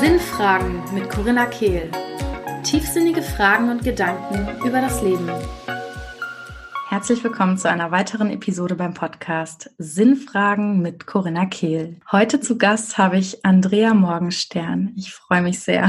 Sinnfragen mit Corinna Kehl. Tiefsinnige Fragen und Gedanken über das Leben. Herzlich willkommen zu einer weiteren Episode beim Podcast Sinnfragen mit Corinna Kehl. Heute zu Gast habe ich Andrea Morgenstern. Ich freue mich sehr.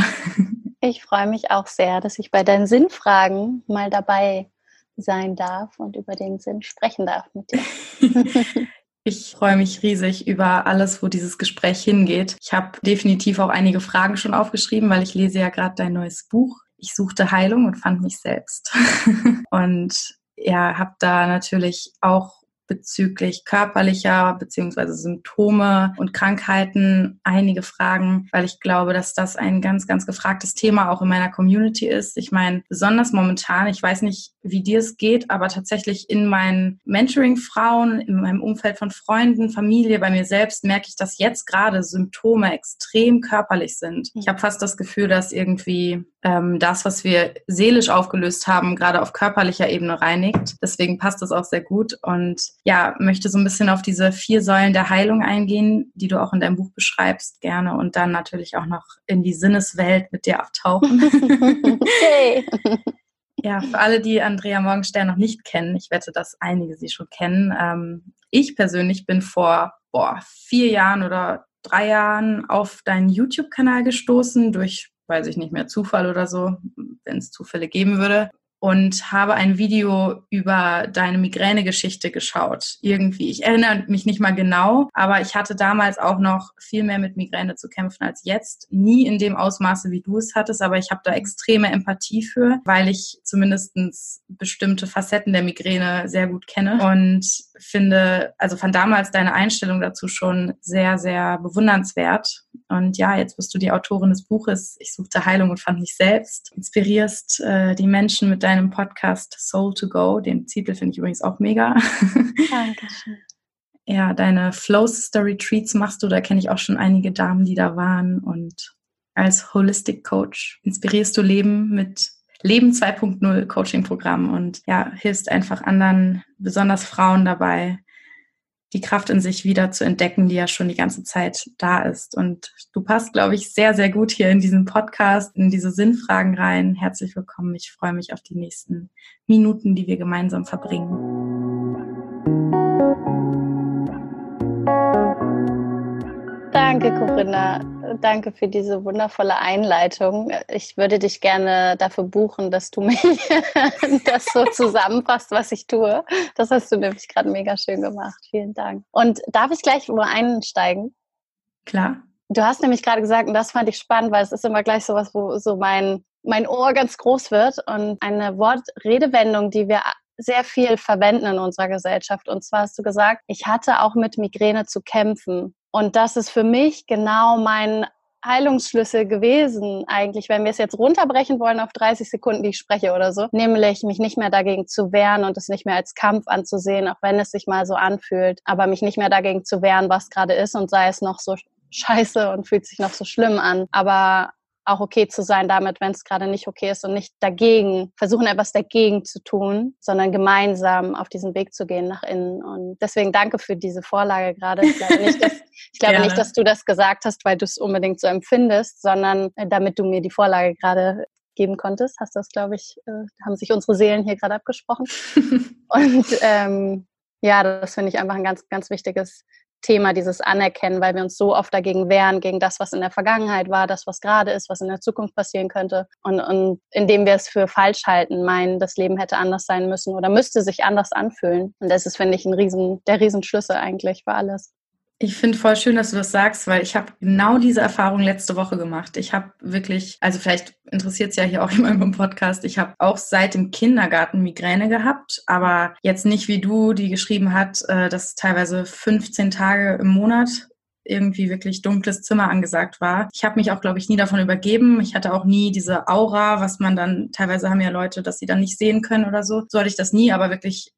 Ich freue mich auch sehr, dass ich bei deinen Sinnfragen mal dabei sein darf und über den Sinn sprechen darf mit dir. Ich freue mich riesig über alles, wo dieses Gespräch hingeht. Ich habe definitiv auch einige Fragen schon aufgeschrieben, weil ich lese ja gerade dein neues Buch. Ich suchte Heilung und fand mich selbst. und ja, habe da natürlich auch bezüglich körperlicher beziehungsweise Symptome und Krankheiten einige Fragen, weil ich glaube, dass das ein ganz, ganz gefragtes Thema auch in meiner Community ist. Ich meine, besonders momentan, ich weiß nicht, wie dir es geht, aber tatsächlich in meinen Mentoring-Frauen, in meinem Umfeld von Freunden, Familie, bei mir selbst merke ich, dass jetzt gerade Symptome extrem körperlich sind. Ich habe fast das Gefühl, dass irgendwie ähm, das, was wir seelisch aufgelöst haben, gerade auf körperlicher Ebene reinigt. Deswegen passt das auch sehr gut und ja, möchte so ein bisschen auf diese vier Säulen der Heilung eingehen, die du auch in deinem Buch beschreibst, gerne und dann natürlich auch noch in die Sinneswelt mit dir abtauchen. okay. Ja, für alle, die Andrea Morgenstern noch nicht kennen, ich wette, dass einige sie schon kennen. Ähm, ich persönlich bin vor boah, vier Jahren oder drei Jahren auf deinen YouTube-Kanal gestoßen durch weiß ich nicht mehr, Zufall oder so, wenn es Zufälle geben würde und habe ein Video über deine Migräne-Geschichte geschaut. Irgendwie. Ich erinnere mich nicht mal genau, aber ich hatte damals auch noch viel mehr mit Migräne zu kämpfen als jetzt. Nie in dem Ausmaße, wie du es hattest, aber ich habe da extreme Empathie für, weil ich zumindestens bestimmte Facetten der Migräne sehr gut kenne und finde, also fand damals deine Einstellung dazu schon sehr, sehr bewundernswert. Und ja, jetzt bist du die Autorin des Buches Ich suchte Heilung und fand mich selbst. Inspirierst äh, die Menschen mit deinem Podcast Soul to Go. Den Titel finde ich übrigens auch mega. Dankeschön. ja, deine Flow Sister Retreats machst du. Da kenne ich auch schon einige Damen, die da waren. Und als Holistic Coach inspirierst du Leben mit Leben 2.0 Coaching-Programm und ja, hilfst einfach anderen, besonders Frauen dabei, die Kraft in sich wieder zu entdecken, die ja schon die ganze Zeit da ist. Und du passt, glaube ich, sehr, sehr gut hier in diesen Podcast, in diese Sinnfragen rein. Herzlich willkommen. Ich freue mich auf die nächsten Minuten, die wir gemeinsam verbringen. Danke, Corinna. Danke für diese wundervolle Einleitung. Ich würde dich gerne dafür buchen, dass du mir das so zusammenfasst, was ich tue. Das hast du nämlich gerade mega schön gemacht. Vielen Dank. Und darf ich gleich wo einsteigen? Klar. Du hast nämlich gerade gesagt, und das fand ich spannend, weil es ist immer gleich so was, wo so mein, mein Ohr ganz groß wird und eine Wortredewendung, die wir sehr viel verwenden in unserer Gesellschaft. Und zwar hast du gesagt, ich hatte auch mit Migräne zu kämpfen. Und das ist für mich genau mein Heilungsschlüssel gewesen, eigentlich, wenn wir es jetzt runterbrechen wollen auf 30 Sekunden, die ich spreche oder so, nämlich mich nicht mehr dagegen zu wehren und es nicht mehr als Kampf anzusehen, auch wenn es sich mal so anfühlt, aber mich nicht mehr dagegen zu wehren, was gerade ist und sei es noch so scheiße und fühlt sich noch so schlimm an, aber auch okay zu sein damit, wenn es gerade nicht okay ist und nicht dagegen, versuchen etwas dagegen zu tun, sondern gemeinsam auf diesen Weg zu gehen nach innen. Und deswegen danke für diese Vorlage gerade. Ich glaube nicht, dass, ich glaube nicht, dass du das gesagt hast, weil du es unbedingt so empfindest, sondern äh, damit du mir die Vorlage gerade geben konntest, hast das, glaube ich, äh, haben sich unsere Seelen hier gerade abgesprochen. und ähm, ja, das finde ich einfach ein ganz, ganz wichtiges Thema, dieses Anerkennen, weil wir uns so oft dagegen wehren, gegen das, was in der Vergangenheit war, das, was gerade ist, was in der Zukunft passieren könnte. Und, und indem wir es für falsch halten, meinen, das Leben hätte anders sein müssen oder müsste sich anders anfühlen. Und das ist, finde ich, ein Riesen, der Riesenschlüssel eigentlich für alles. Ich finde voll schön, dass du das sagst, weil ich habe genau diese Erfahrung letzte Woche gemacht. Ich habe wirklich, also vielleicht interessiert es ja hier auch jemand im Podcast, ich habe auch seit dem Kindergarten Migräne gehabt, aber jetzt nicht wie du, die geschrieben hat, äh, dass teilweise 15 Tage im Monat irgendwie wirklich dunkles Zimmer angesagt war. Ich habe mich auch, glaube ich, nie davon übergeben. Ich hatte auch nie diese Aura, was man dann, teilweise haben ja Leute, dass sie dann nicht sehen können oder so. So hatte ich das nie, aber wirklich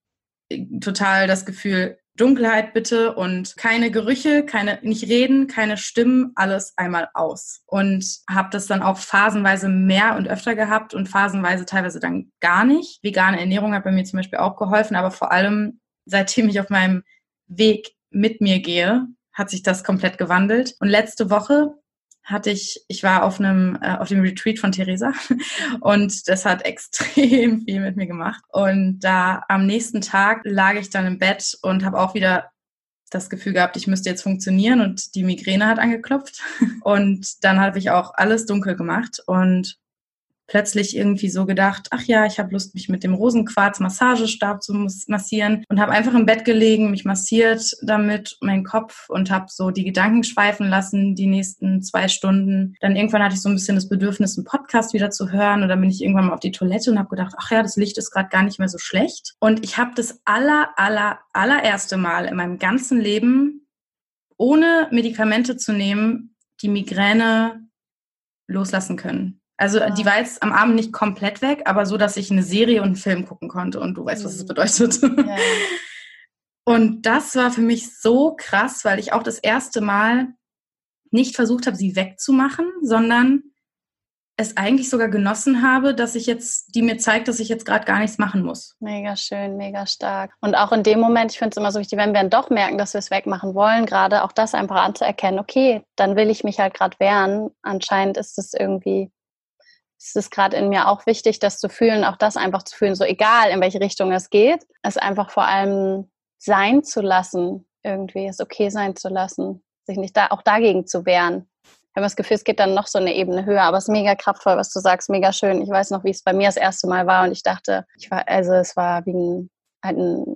total das Gefühl, Dunkelheit bitte und keine Gerüche, keine nicht reden, keine Stimmen, alles einmal aus. Und habe das dann auch phasenweise mehr und öfter gehabt und phasenweise teilweise dann gar nicht. Vegane Ernährung hat bei mir zum Beispiel auch geholfen, aber vor allem seitdem ich auf meinem Weg mit mir gehe, hat sich das komplett gewandelt. Und letzte Woche hatte ich, ich war auf einem, äh, auf dem Retreat von Theresa und das hat extrem viel mit mir gemacht. Und da am nächsten Tag lag ich dann im Bett und habe auch wieder das Gefühl gehabt, ich müsste jetzt funktionieren und die Migräne hat angeklopft. Und dann habe ich auch alles dunkel gemacht und plötzlich irgendwie so gedacht, ach ja, ich habe Lust, mich mit dem Rosenquarz-Massagestab zu massieren und habe einfach im Bett gelegen, mich massiert damit, meinen Kopf und habe so die Gedanken schweifen lassen die nächsten zwei Stunden. Dann irgendwann hatte ich so ein bisschen das Bedürfnis, einen Podcast wieder zu hören und dann bin ich irgendwann mal auf die Toilette und habe gedacht, ach ja, das Licht ist gerade gar nicht mehr so schlecht. Und ich habe das aller, aller, allererste Mal in meinem ganzen Leben ohne Medikamente zu nehmen, die Migräne loslassen können. Also die war jetzt am Abend nicht komplett weg, aber so, dass ich eine Serie und einen Film gucken konnte und du weißt, was es mhm. bedeutet. Ja. Und das war für mich so krass, weil ich auch das erste Mal nicht versucht habe, sie wegzumachen, sondern es eigentlich sogar genossen habe, dass ich jetzt, die mir zeigt, dass ich jetzt gerade gar nichts machen muss. Mega schön, mega stark. Und auch in dem Moment, ich finde es immer so wichtig, wenn wir dann doch merken, dass wir es wegmachen wollen, gerade auch das einfach anzuerkennen, okay, dann will ich mich halt gerade wehren. Anscheinend ist es irgendwie es ist gerade in mir auch wichtig, das zu fühlen, auch das einfach zu fühlen, so egal in welche Richtung es geht, es einfach vor allem sein zu lassen, irgendwie es okay sein zu lassen, sich nicht da auch dagegen zu wehren. Ich habe das Gefühl, es geht dann noch so eine Ebene höher, aber es ist mega kraftvoll, was du sagst, mega schön. Ich weiß noch, wie es bei mir das erste Mal war und ich dachte, ich war, also es war wie ein, halt ein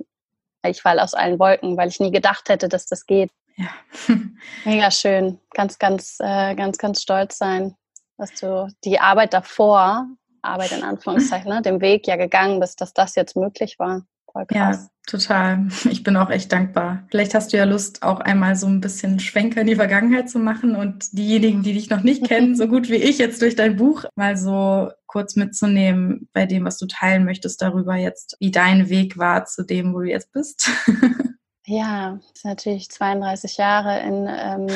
ich fall aus allen Wolken, weil ich nie gedacht hätte, dass das geht. Ja. mega schön. Ganz, ganz, äh, ganz, ganz stolz sein dass du die Arbeit davor, Arbeit in Anführungszeichen, ne, dem Weg ja gegangen bist, dass das jetzt möglich war. Voll krass. Ja, total. Ich bin auch echt dankbar. Vielleicht hast du ja Lust, auch einmal so ein bisschen Schwenker in die Vergangenheit zu machen und diejenigen, die dich noch nicht kennen, so gut wie ich jetzt durch dein Buch, mal so kurz mitzunehmen bei dem, was du teilen möchtest darüber jetzt, wie dein Weg war zu dem, wo du jetzt bist. Ja, ist natürlich 32 Jahre in, ähm,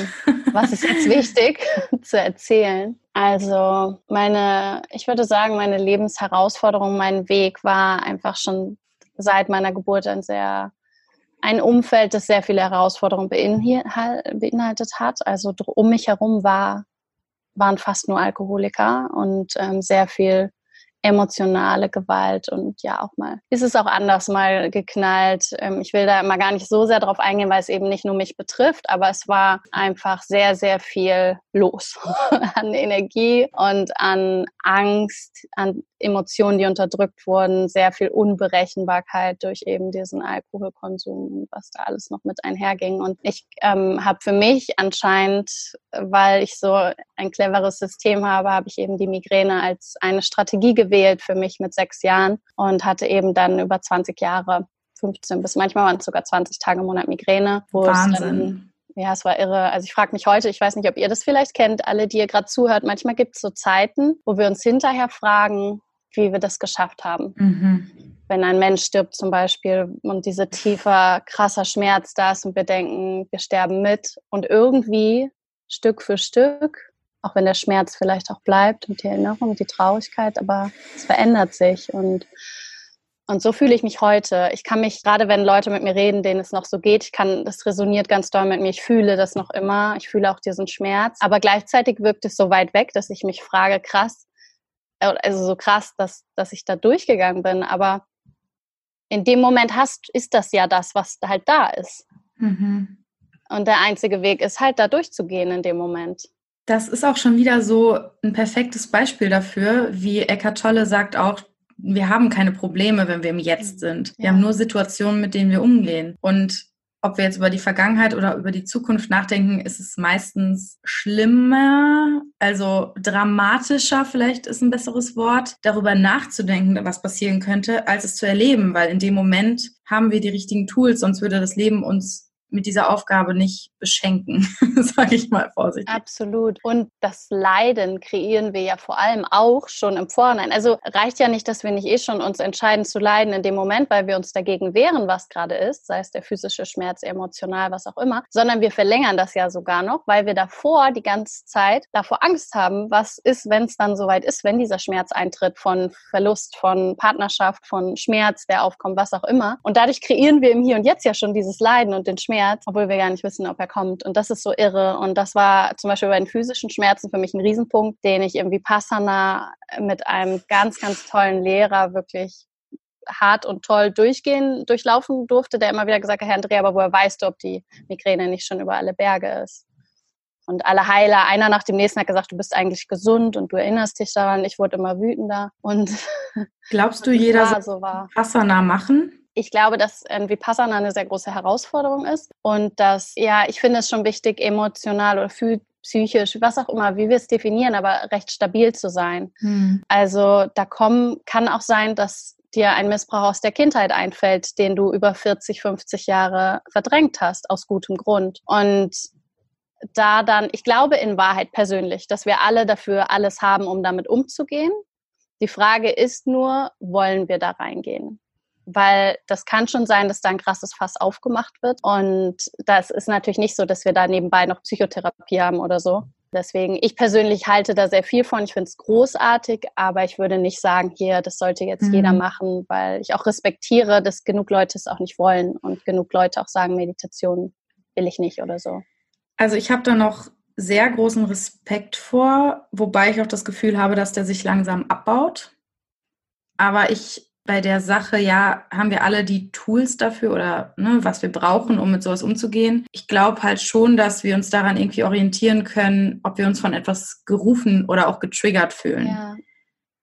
was ist jetzt wichtig zu erzählen. Also meine, ich würde sagen, meine Lebensherausforderung, mein Weg war einfach schon seit meiner Geburt ein sehr, ein Umfeld, das sehr viele Herausforderungen beinhaltet hat. Also um mich herum war, waren fast nur Alkoholiker und ähm, sehr viel emotionale Gewalt und ja auch mal ist es auch anders mal geknallt. Ähm, ich will da mal gar nicht so sehr drauf eingehen, weil es eben nicht nur mich betrifft, aber es war einfach sehr, sehr viel los an Energie und an Angst, an Emotionen, die unterdrückt wurden, sehr viel Unberechenbarkeit durch eben diesen Alkoholkonsum und was da alles noch mit einherging. Und ich ähm, habe für mich anscheinend, weil ich so ein cleveres System habe, habe ich eben die Migräne als eine Strategie gewählt für mich mit sechs Jahren und hatte eben dann über 20 Jahre 15 bis manchmal waren es sogar 20 Tage im Monat Migräne. Wo Wahnsinn. Es dann, ja, es war irre. Also ich frage mich heute, ich weiß nicht, ob ihr das vielleicht kennt, alle, die ihr gerade zuhört, manchmal gibt es so Zeiten, wo wir uns hinterher fragen, wie wir das geschafft haben. Mhm. Wenn ein Mensch stirbt zum Beispiel und diese tiefer, krasser Schmerz da ist und wir denken, wir sterben mit und irgendwie Stück für Stück, auch wenn der Schmerz vielleicht auch bleibt und die Erinnerung und die Traurigkeit, aber es verändert sich und und so fühle ich mich heute. Ich kann mich, gerade wenn Leute mit mir reden, denen es noch so geht, ich kann, das resoniert ganz doll mit mir. Ich fühle das noch immer. Ich fühle auch diesen Schmerz. Aber gleichzeitig wirkt es so weit weg, dass ich mich frage, krass, äh, also so krass, dass, dass ich da durchgegangen bin. Aber in dem Moment hast, ist das ja das, was halt da ist. Mhm. Und der einzige Weg ist halt da durchzugehen in dem Moment. Das ist auch schon wieder so ein perfektes Beispiel dafür, wie Eckhart Tolle sagt auch, wir haben keine Probleme, wenn wir im Jetzt mhm. sind. Wir ja. haben nur Situationen, mit denen wir umgehen. Und ob wir jetzt über die Vergangenheit oder über die Zukunft nachdenken, ist es meistens schlimmer, also dramatischer vielleicht ist ein besseres Wort, darüber nachzudenken, was passieren könnte, als es zu erleben, weil in dem Moment haben wir die richtigen Tools, sonst würde das Leben uns mit dieser Aufgabe nicht beschenken, sage ich mal vorsichtig. Absolut. Und das Leiden kreieren wir ja vor allem auch schon im Vorhinein. Also reicht ja nicht, dass wir nicht eh schon uns entscheiden zu leiden in dem Moment, weil wir uns dagegen wehren, was gerade ist, sei es der physische Schmerz, emotional, was auch immer, sondern wir verlängern das ja sogar noch, weil wir davor die ganze Zeit davor Angst haben, was ist, wenn es dann soweit ist, wenn dieser Schmerz eintritt von Verlust, von Partnerschaft, von Schmerz, der aufkommt, was auch immer. Und dadurch kreieren wir im Hier und Jetzt ja schon dieses Leiden und den Schmerz Schmerz, obwohl wir gar nicht wissen, ob er kommt. Und das ist so irre. Und das war zum Beispiel bei den physischen Schmerzen für mich ein Riesenpunkt, den ich irgendwie Passana mit einem ganz, ganz tollen Lehrer wirklich hart und toll durchgehen, durchlaufen durfte, der immer wieder gesagt hat, Herr Andrea, aber woher weißt du, ob die Migräne nicht schon über alle Berge ist? Und alle Heiler, einer nach dem nächsten hat gesagt, du bist eigentlich gesund und du erinnerst dich daran. Ich wurde immer wütender. Und glaubst du, jeder so war. Passana machen? Ich glaube, dass irgendwie Passana eine sehr große Herausforderung ist und dass, ja, ich finde es schon wichtig, emotional oder psychisch, was auch immer, wie wir es definieren, aber recht stabil zu sein. Hm. Also da kommen, kann auch sein, dass dir ein Missbrauch aus der Kindheit einfällt, den du über 40, 50 Jahre verdrängt hast, aus gutem Grund. Und da dann, ich glaube in Wahrheit persönlich, dass wir alle dafür alles haben, um damit umzugehen. Die Frage ist nur, wollen wir da reingehen? Weil das kann schon sein, dass da ein krasses Fass aufgemacht wird. Und das ist natürlich nicht so, dass wir da nebenbei noch Psychotherapie haben oder so. Deswegen, ich persönlich halte da sehr viel von. Ich finde es großartig, aber ich würde nicht sagen, hier, das sollte jetzt mhm. jeder machen, weil ich auch respektiere, dass genug Leute es auch nicht wollen und genug Leute auch sagen, Meditation will ich nicht oder so. Also ich habe da noch sehr großen Respekt vor, wobei ich auch das Gefühl habe, dass der sich langsam abbaut. Aber ich bei der Sache, ja, haben wir alle die Tools dafür oder ne, was wir brauchen, um mit sowas umzugehen. Ich glaube halt schon, dass wir uns daran irgendwie orientieren können, ob wir uns von etwas gerufen oder auch getriggert fühlen. Ja.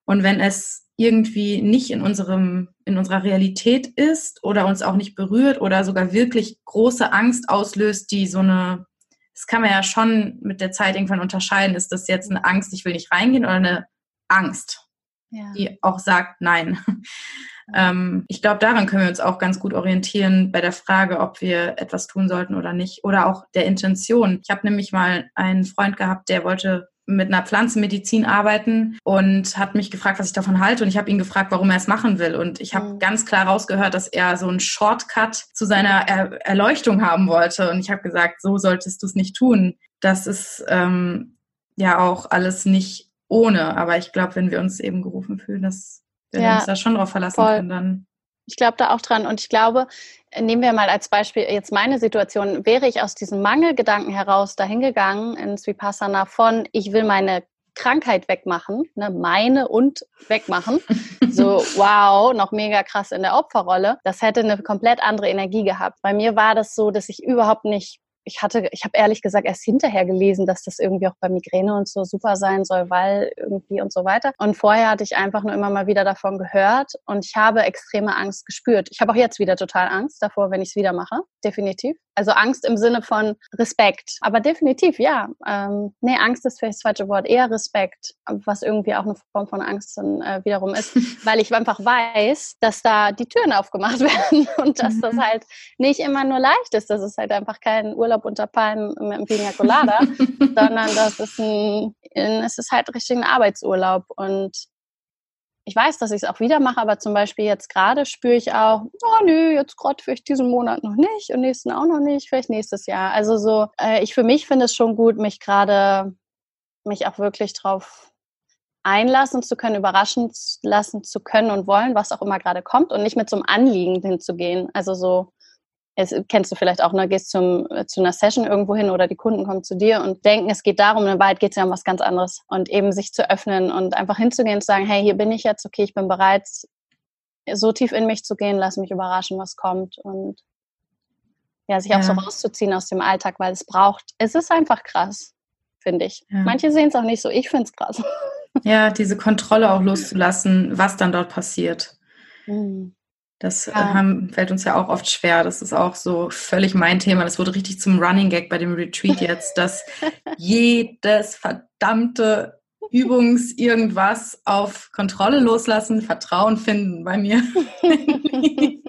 Und wenn es irgendwie nicht in unserem, in unserer Realität ist oder uns auch nicht berührt oder sogar wirklich große Angst auslöst, die so eine, das kann man ja schon mit der Zeit irgendwann unterscheiden, ist das jetzt eine Angst, ich will nicht reingehen oder eine Angst? Ja. die auch sagt Nein. Ähm, ich glaube, daran können wir uns auch ganz gut orientieren bei der Frage, ob wir etwas tun sollten oder nicht. Oder auch der Intention. Ich habe nämlich mal einen Freund gehabt, der wollte mit einer Pflanzenmedizin arbeiten und hat mich gefragt, was ich davon halte. Und ich habe ihn gefragt, warum er es machen will. Und ich habe mhm. ganz klar rausgehört, dass er so einen Shortcut zu seiner er Erleuchtung haben wollte. Und ich habe gesagt, so solltest du es nicht tun. Das ist ähm, ja auch alles nicht ohne. Aber ich glaube, wenn wir uns eben gerufen fühlen, dass wir ja, uns da schon drauf verlassen voll. können, dann. Ich glaube da auch dran. Und ich glaube, nehmen wir mal als Beispiel jetzt meine Situation, wäre ich aus diesem Mangelgedanken heraus dahingegangen ins Vipassana von, ich will meine Krankheit wegmachen, ne, meine und wegmachen. So, wow, noch mega krass in der Opferrolle. Das hätte eine komplett andere Energie gehabt. Bei mir war das so, dass ich überhaupt nicht ich hatte, ich habe ehrlich gesagt erst hinterher gelesen, dass das irgendwie auch bei Migräne und so super sein soll, weil irgendwie und so weiter. Und vorher hatte ich einfach nur immer mal wieder davon gehört und ich habe extreme Angst gespürt. Ich habe auch jetzt wieder total Angst davor, wenn ich es wieder mache, definitiv. Also Angst im Sinne von Respekt. Aber definitiv, ja. Ähm, nee, Angst ist vielleicht das falsche Wort. Eher Respekt, was irgendwie auch eine Form von Angst dann äh, wiederum ist. weil ich einfach weiß, dass da die Türen aufgemacht werden und dass das mhm. halt nicht immer nur leicht ist. Das ist halt einfach kein Urlaub unter Palmen mit einem Pina Colada, sondern das ist ein, es ist halt richtig ein Arbeitsurlaub und ich weiß, dass ich es auch wieder mache, aber zum Beispiel jetzt gerade spüre ich auch, oh nö, jetzt gerade vielleicht diesen Monat noch nicht und nächsten auch noch nicht, vielleicht nächstes Jahr. Also so, äh, ich für mich finde es schon gut, mich gerade, mich auch wirklich drauf einlassen zu können, überraschen lassen zu können und wollen, was auch immer gerade kommt und nicht mit so einem Anliegen hinzugehen. Also so, es, kennst du vielleicht auch, ne, gehst zum, zu einer Session irgendwo hin oder die Kunden kommen zu dir und denken, es geht darum, in Wahrheit geht es ja um was ganz anderes. Und eben sich zu öffnen und einfach hinzugehen und zu sagen, hey, hier bin ich jetzt, okay, ich bin bereit, so tief in mich zu gehen, lass mich überraschen, was kommt. Und ja, sich auch so rauszuziehen aus dem Alltag, weil es braucht, es ist einfach krass, finde ich. Ja. Manche sehen es auch nicht so, ich finde es krass. Ja, diese Kontrolle auch loszulassen, was dann dort passiert. Mhm. Das äh, ja. haben, fällt uns ja auch oft schwer. Das ist auch so völlig mein Thema. Das wurde richtig zum Running Gag bei dem Retreat jetzt, dass jedes verdammte Übungs irgendwas auf Kontrolle loslassen, Vertrauen finden bei mir.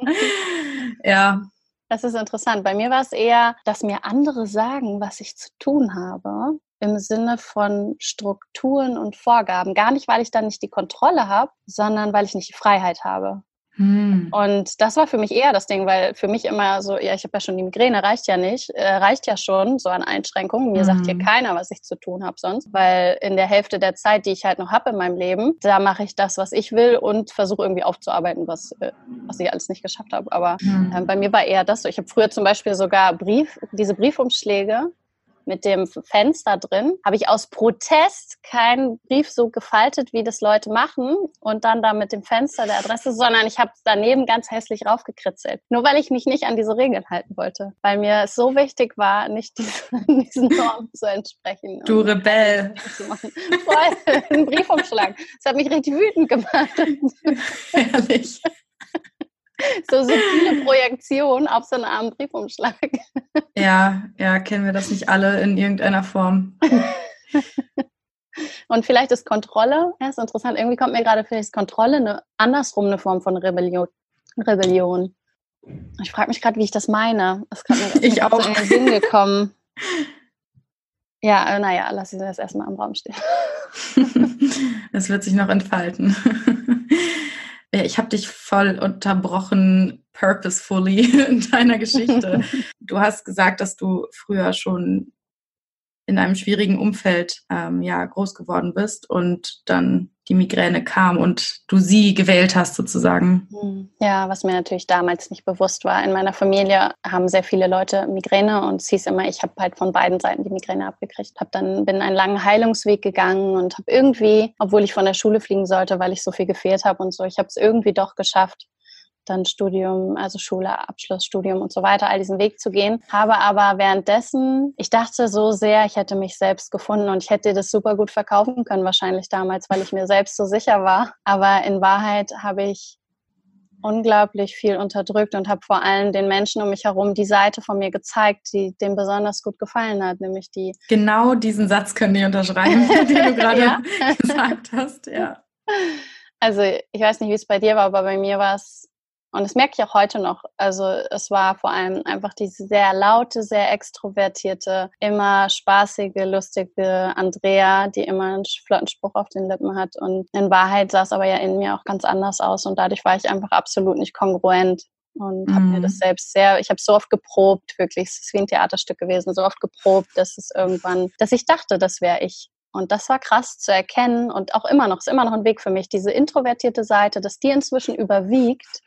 ja. Das ist interessant. Bei mir war es eher, dass mir andere sagen, was ich zu tun habe, im Sinne von Strukturen und Vorgaben. Gar nicht, weil ich dann nicht die Kontrolle habe, sondern weil ich nicht die Freiheit habe. Hm. Und das war für mich eher das Ding, weil für mich immer so, ja, ich habe ja schon die Migräne, reicht ja nicht, äh, reicht ja schon so an Einschränkungen. Mir hm. sagt hier hm. keiner, was ich zu tun habe sonst, weil in der Hälfte der Zeit, die ich halt noch habe in meinem Leben, da mache ich das, was ich will und versuche irgendwie aufzuarbeiten, was, äh, was ich alles nicht geschafft habe. Aber hm. äh, bei mir war eher das so. Ich habe früher zum Beispiel sogar Brief, diese Briefumschläge mit dem Fenster drin, habe ich aus Protest keinen Brief so gefaltet, wie das Leute machen und dann da mit dem Fenster der Adresse, sondern ich habe daneben ganz hässlich raufgekritzelt. Nur weil ich mich nicht an diese Regeln halten wollte, weil mir es so wichtig war, nicht diesen, diesen Normen zu entsprechen. Du Rebell. Voll, ein Briefumschlag. Das hat mich richtig wütend gemacht. Ehrlich. so subtile Projektion auf so einen armen Briefumschlag. Ja, ja, kennen wir das nicht alle in irgendeiner Form. Und vielleicht ist Kontrolle, ja, ist interessant, irgendwie kommt mir gerade vielleicht Kontrolle eine, andersrum eine Form von Rebellion. Rebellion. Ich frage mich gerade, wie ich das meine. Das ist ich auch. So in den Sinn gekommen. Ja, äh, naja, lass ich das erstmal im Raum stehen. Es wird sich noch entfalten. Ich habe dich voll unterbrochen, purposefully in deiner Geschichte. du hast gesagt, dass du früher schon in einem schwierigen Umfeld ähm, ja groß geworden bist und dann die Migräne kam und du sie gewählt hast sozusagen. Hm. Ja, was mir natürlich damals nicht bewusst war. In meiner Familie haben sehr viele Leute Migräne und es hieß immer, ich habe halt von beiden Seiten die Migräne abgekriegt. Hab dann bin einen langen Heilungsweg gegangen und habe irgendwie, obwohl ich von der Schule fliegen sollte, weil ich so viel gefehlt habe und so, ich habe es irgendwie doch geschafft, dann Studium, also Schule, Abschlussstudium und so weiter, all diesen Weg zu gehen. Habe aber währenddessen, ich dachte so sehr, ich hätte mich selbst gefunden und ich hätte das super gut verkaufen können wahrscheinlich damals, weil ich mir selbst so sicher war. Aber in Wahrheit habe ich unglaublich viel unterdrückt und habe vor allem den Menschen um mich herum die Seite von mir gezeigt, die dem besonders gut gefallen hat, nämlich die. Genau diesen Satz können die unterschreiben, den du gerade ja. gesagt hast, ja. Also ich weiß nicht, wie es bei dir war, aber bei mir war es und das merke ich auch heute noch. Also es war vor allem einfach diese sehr laute, sehr extrovertierte, immer spaßige, lustige Andrea, die immer einen flotten Spruch auf den Lippen hat. Und in Wahrheit sah es aber ja in mir auch ganz anders aus. Und dadurch war ich einfach absolut nicht kongruent und mhm. habe mir das selbst sehr, ich habe so oft geprobt, wirklich, es ist wie ein Theaterstück gewesen, so oft geprobt, dass es irgendwann, dass ich dachte, das wäre ich. Und das war krass zu erkennen und auch immer noch, ist immer noch ein Weg für mich, diese introvertierte Seite, dass die inzwischen überwiegt.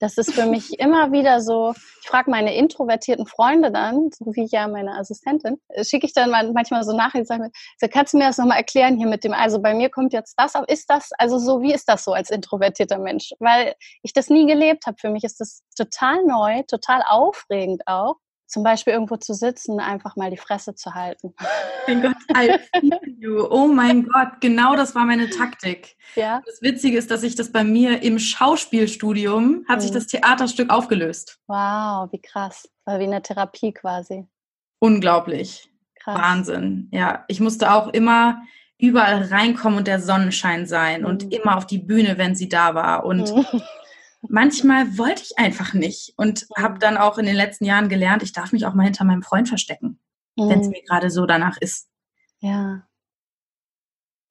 Das ist für mich immer wieder so, ich frage meine introvertierten Freunde dann, so wie ja meine Assistentin, äh, schicke ich dann manchmal so nach und sage, so, kannst du mir das nochmal erklären hier mit dem, also bei mir kommt jetzt das, aber ist das, also so, wie ist das so als introvertierter Mensch? Weil ich das nie gelebt habe. Für mich ist das total neu, total aufregend auch zum Beispiel irgendwo zu sitzen, einfach mal die Fresse zu halten. Mein Gott, I feel you. Oh mein Gott, genau das war meine Taktik. Ja. Das Witzige ist, dass sich das bei mir im Schauspielstudium hat mhm. sich das Theaterstück aufgelöst. Wow, wie krass. War wie eine Therapie quasi. Unglaublich. Krass. Wahnsinn. Ja, ich musste auch immer überall reinkommen und der Sonnenschein sein mhm. und immer auf die Bühne, wenn sie da war und mhm manchmal wollte ich einfach nicht und habe dann auch in den letzten Jahren gelernt, ich darf mich auch mal hinter meinem Freund verstecken, mhm. wenn es mir gerade so danach ist. Ja.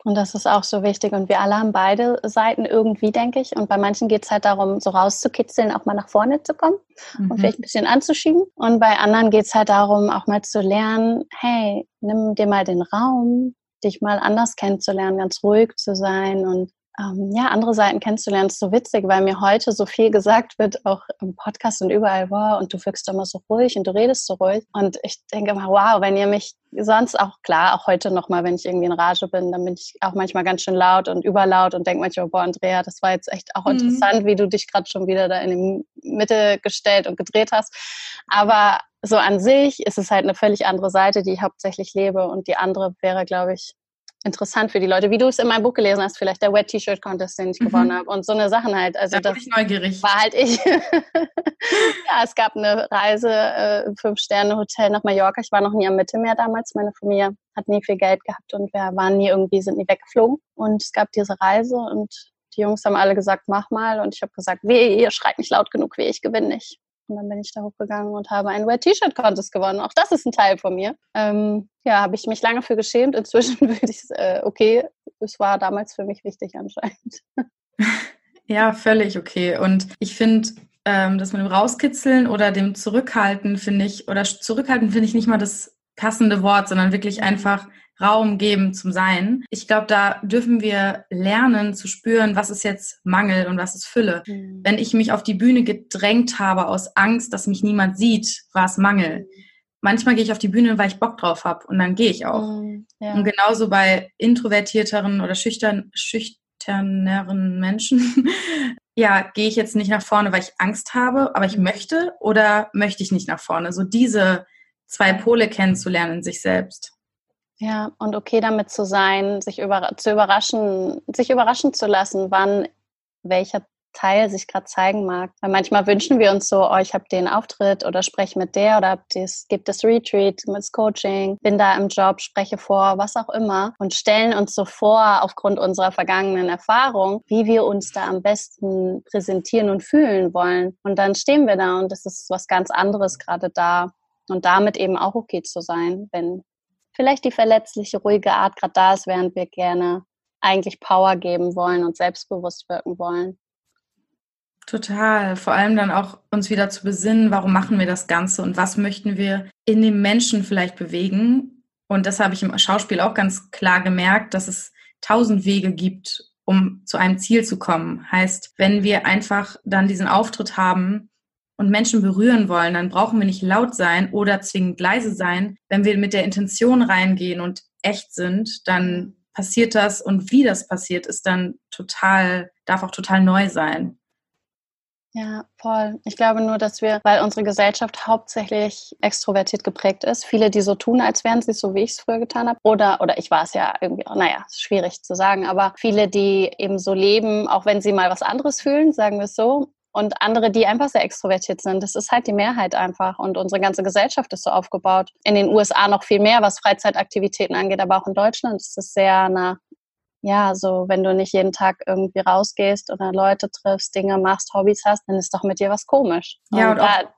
Und das ist auch so wichtig. Und wir alle haben beide Seiten irgendwie, denke ich. Und bei manchen geht es halt darum, so rauszukitzeln, auch mal nach vorne zu kommen mhm. und vielleicht ein bisschen anzuschieben. Und bei anderen geht es halt darum, auch mal zu lernen, hey, nimm dir mal den Raum, dich mal anders kennenzulernen, ganz ruhig zu sein und ähm, ja, andere Seiten kennenzulernen, ist so witzig, weil mir heute so viel gesagt wird, auch im Podcast und überall, wow, und du wirkst immer so ruhig und du redest so ruhig. Und ich denke mal, wow, wenn ihr mich sonst auch klar, auch heute nochmal, wenn ich irgendwie in Rage bin, dann bin ich auch manchmal ganz schön laut und überlaut und denke manchmal, boah, Andrea, das war jetzt echt auch mhm. interessant, wie du dich gerade schon wieder da in die Mitte gestellt und gedreht hast. Aber so an sich ist es halt eine völlig andere Seite, die ich hauptsächlich lebe und die andere wäre, glaube ich, interessant für die Leute, wie du es in meinem Buch gelesen hast, vielleicht der Wet T-Shirt Contest, den ich mhm. gewonnen habe und so eine Sachen halt. Also da das war halt ich. ja, es gab eine Reise, äh, fünf Sterne Hotel nach Mallorca. Ich war noch nie am Mittelmeer damals. Meine Familie hat nie viel Geld gehabt und wir waren nie irgendwie, sind nie weggeflogen. Und es gab diese Reise und die Jungs haben alle gesagt, mach mal. Und ich habe gesagt, weh, ihr schreit nicht laut genug, weh, ich gewinne nicht. Und dann bin ich da hochgegangen und habe einen Wet T-Shirt Contest gewonnen. Auch das ist ein Teil von mir. Ähm, ja, habe ich mich lange für geschämt. Inzwischen würde ich äh, okay, es war damals für mich wichtig anscheinend. Ja, völlig okay. Und ich finde, ähm, das mit dem Rauskitzeln oder dem Zurückhalten finde ich, oder Zurückhalten finde ich nicht mal das passende Wort, sondern wirklich einfach Raum geben zum Sein. Ich glaube, da dürfen wir lernen zu spüren, was ist jetzt Mangel und was ist Fülle. Mhm. Wenn ich mich auf die Bühne gedrängt habe aus Angst, dass mich niemand sieht, war es Mangel. Mhm. Manchmal gehe ich auf die Bühne, weil ich Bock drauf habe und dann gehe ich auch. Mhm, ja. Und genauso bei introvertierteren oder schüchtern, schüchterneren Menschen, ja, gehe ich jetzt nicht nach vorne, weil ich Angst habe, aber ich mhm. möchte oder möchte ich nicht nach vorne? So diese zwei Pole kennenzulernen in sich selbst. Ja, und okay damit zu sein, sich über, zu überraschen, sich überraschen zu lassen, wann welcher Teil sich gerade zeigen mag. Weil manchmal wünschen wir uns so, oh, ich habe den Auftritt oder spreche mit der oder das, gibt das Retreat mit Coaching, bin da im Job, spreche vor, was auch immer und stellen uns so vor, aufgrund unserer vergangenen Erfahrung, wie wir uns da am besten präsentieren und fühlen wollen. Und dann stehen wir da und es ist was ganz anderes gerade da. Und damit eben auch okay zu sein, wenn vielleicht die verletzliche, ruhige Art gerade da ist, während wir gerne eigentlich Power geben wollen und selbstbewusst wirken wollen. Total. Vor allem dann auch uns wieder zu besinnen, warum machen wir das Ganze und was möchten wir in dem Menschen vielleicht bewegen. Und das habe ich im Schauspiel auch ganz klar gemerkt, dass es tausend Wege gibt, um zu einem Ziel zu kommen. Heißt, wenn wir einfach dann diesen Auftritt haben, und Menschen berühren wollen, dann brauchen wir nicht laut sein oder zwingend leise sein. Wenn wir mit der Intention reingehen und echt sind, dann passiert das und wie das passiert, ist dann total, darf auch total neu sein. Ja, voll. Ich glaube nur, dass wir, weil unsere Gesellschaft hauptsächlich extrovertiert geprägt ist, viele, die so tun, als wären sie so, wie ich es früher getan habe, oder, oder ich war es ja irgendwie, auch, naja, schwierig zu sagen, aber viele, die eben so leben, auch wenn sie mal was anderes fühlen, sagen wir es so, und andere, die einfach sehr extrovertiert sind. Das ist halt die Mehrheit einfach. Und unsere ganze Gesellschaft ist so aufgebaut. In den USA noch viel mehr, was Freizeitaktivitäten angeht, aber auch in Deutschland ist es sehr na, ja, so wenn du nicht jeden Tag irgendwie rausgehst oder Leute triffst, Dinge machst, Hobbys hast, dann ist doch mit dir was komisch. Ja, und, und da,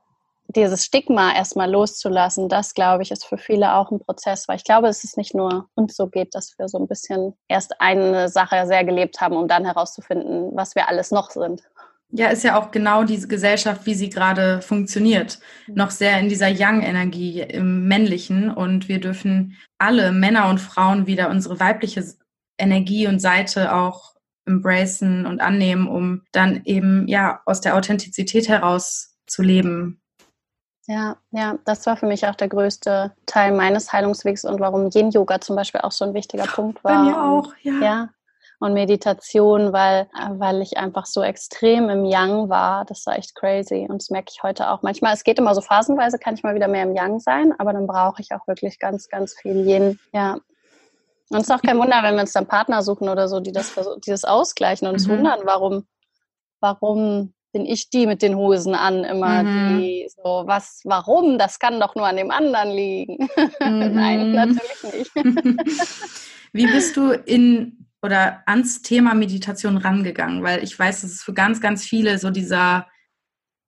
dieses Stigma erstmal loszulassen, das glaube ich, ist für viele auch ein Prozess, weil ich glaube, es ist nicht nur uns so geht, dass wir so ein bisschen erst eine Sache sehr gelebt haben, um dann herauszufinden, was wir alles noch sind. Ja, ist ja auch genau diese Gesellschaft, wie sie gerade funktioniert. Mhm. Noch sehr in dieser Young-Energie im Männlichen. Und wir dürfen alle Männer und Frauen wieder unsere weibliche Energie und Seite auch embracen und annehmen, um dann eben ja aus der Authentizität heraus zu leben. Ja, ja, das war für mich auch der größte Teil meines Heilungswegs und warum Yin-Yoga zum Beispiel auch so ein wichtiger Punkt war. Bei mir auch, ja. ja und Meditation, weil, weil ich einfach so extrem im Yang war. Das war echt crazy. Und das merke ich heute auch. Manchmal, es geht immer so phasenweise, kann ich mal wieder mehr im Yang sein, aber dann brauche ich auch wirklich ganz, ganz viel Yin. Ja. Und es ist auch kein Wunder, wenn wir uns dann Partner suchen oder so, die das, die das ausgleichen und uns mhm. wundern, warum, warum bin ich die mit den Hosen an immer, mhm. die so, was, warum? Das kann doch nur an dem anderen liegen. Mhm. Nein, natürlich nicht. Wie bist du in oder ans Thema Meditation rangegangen? Weil ich weiß, dass es für ganz, ganz viele so dieser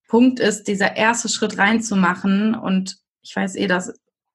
Punkt ist, dieser erste Schritt reinzumachen. Und ich weiß eh, dass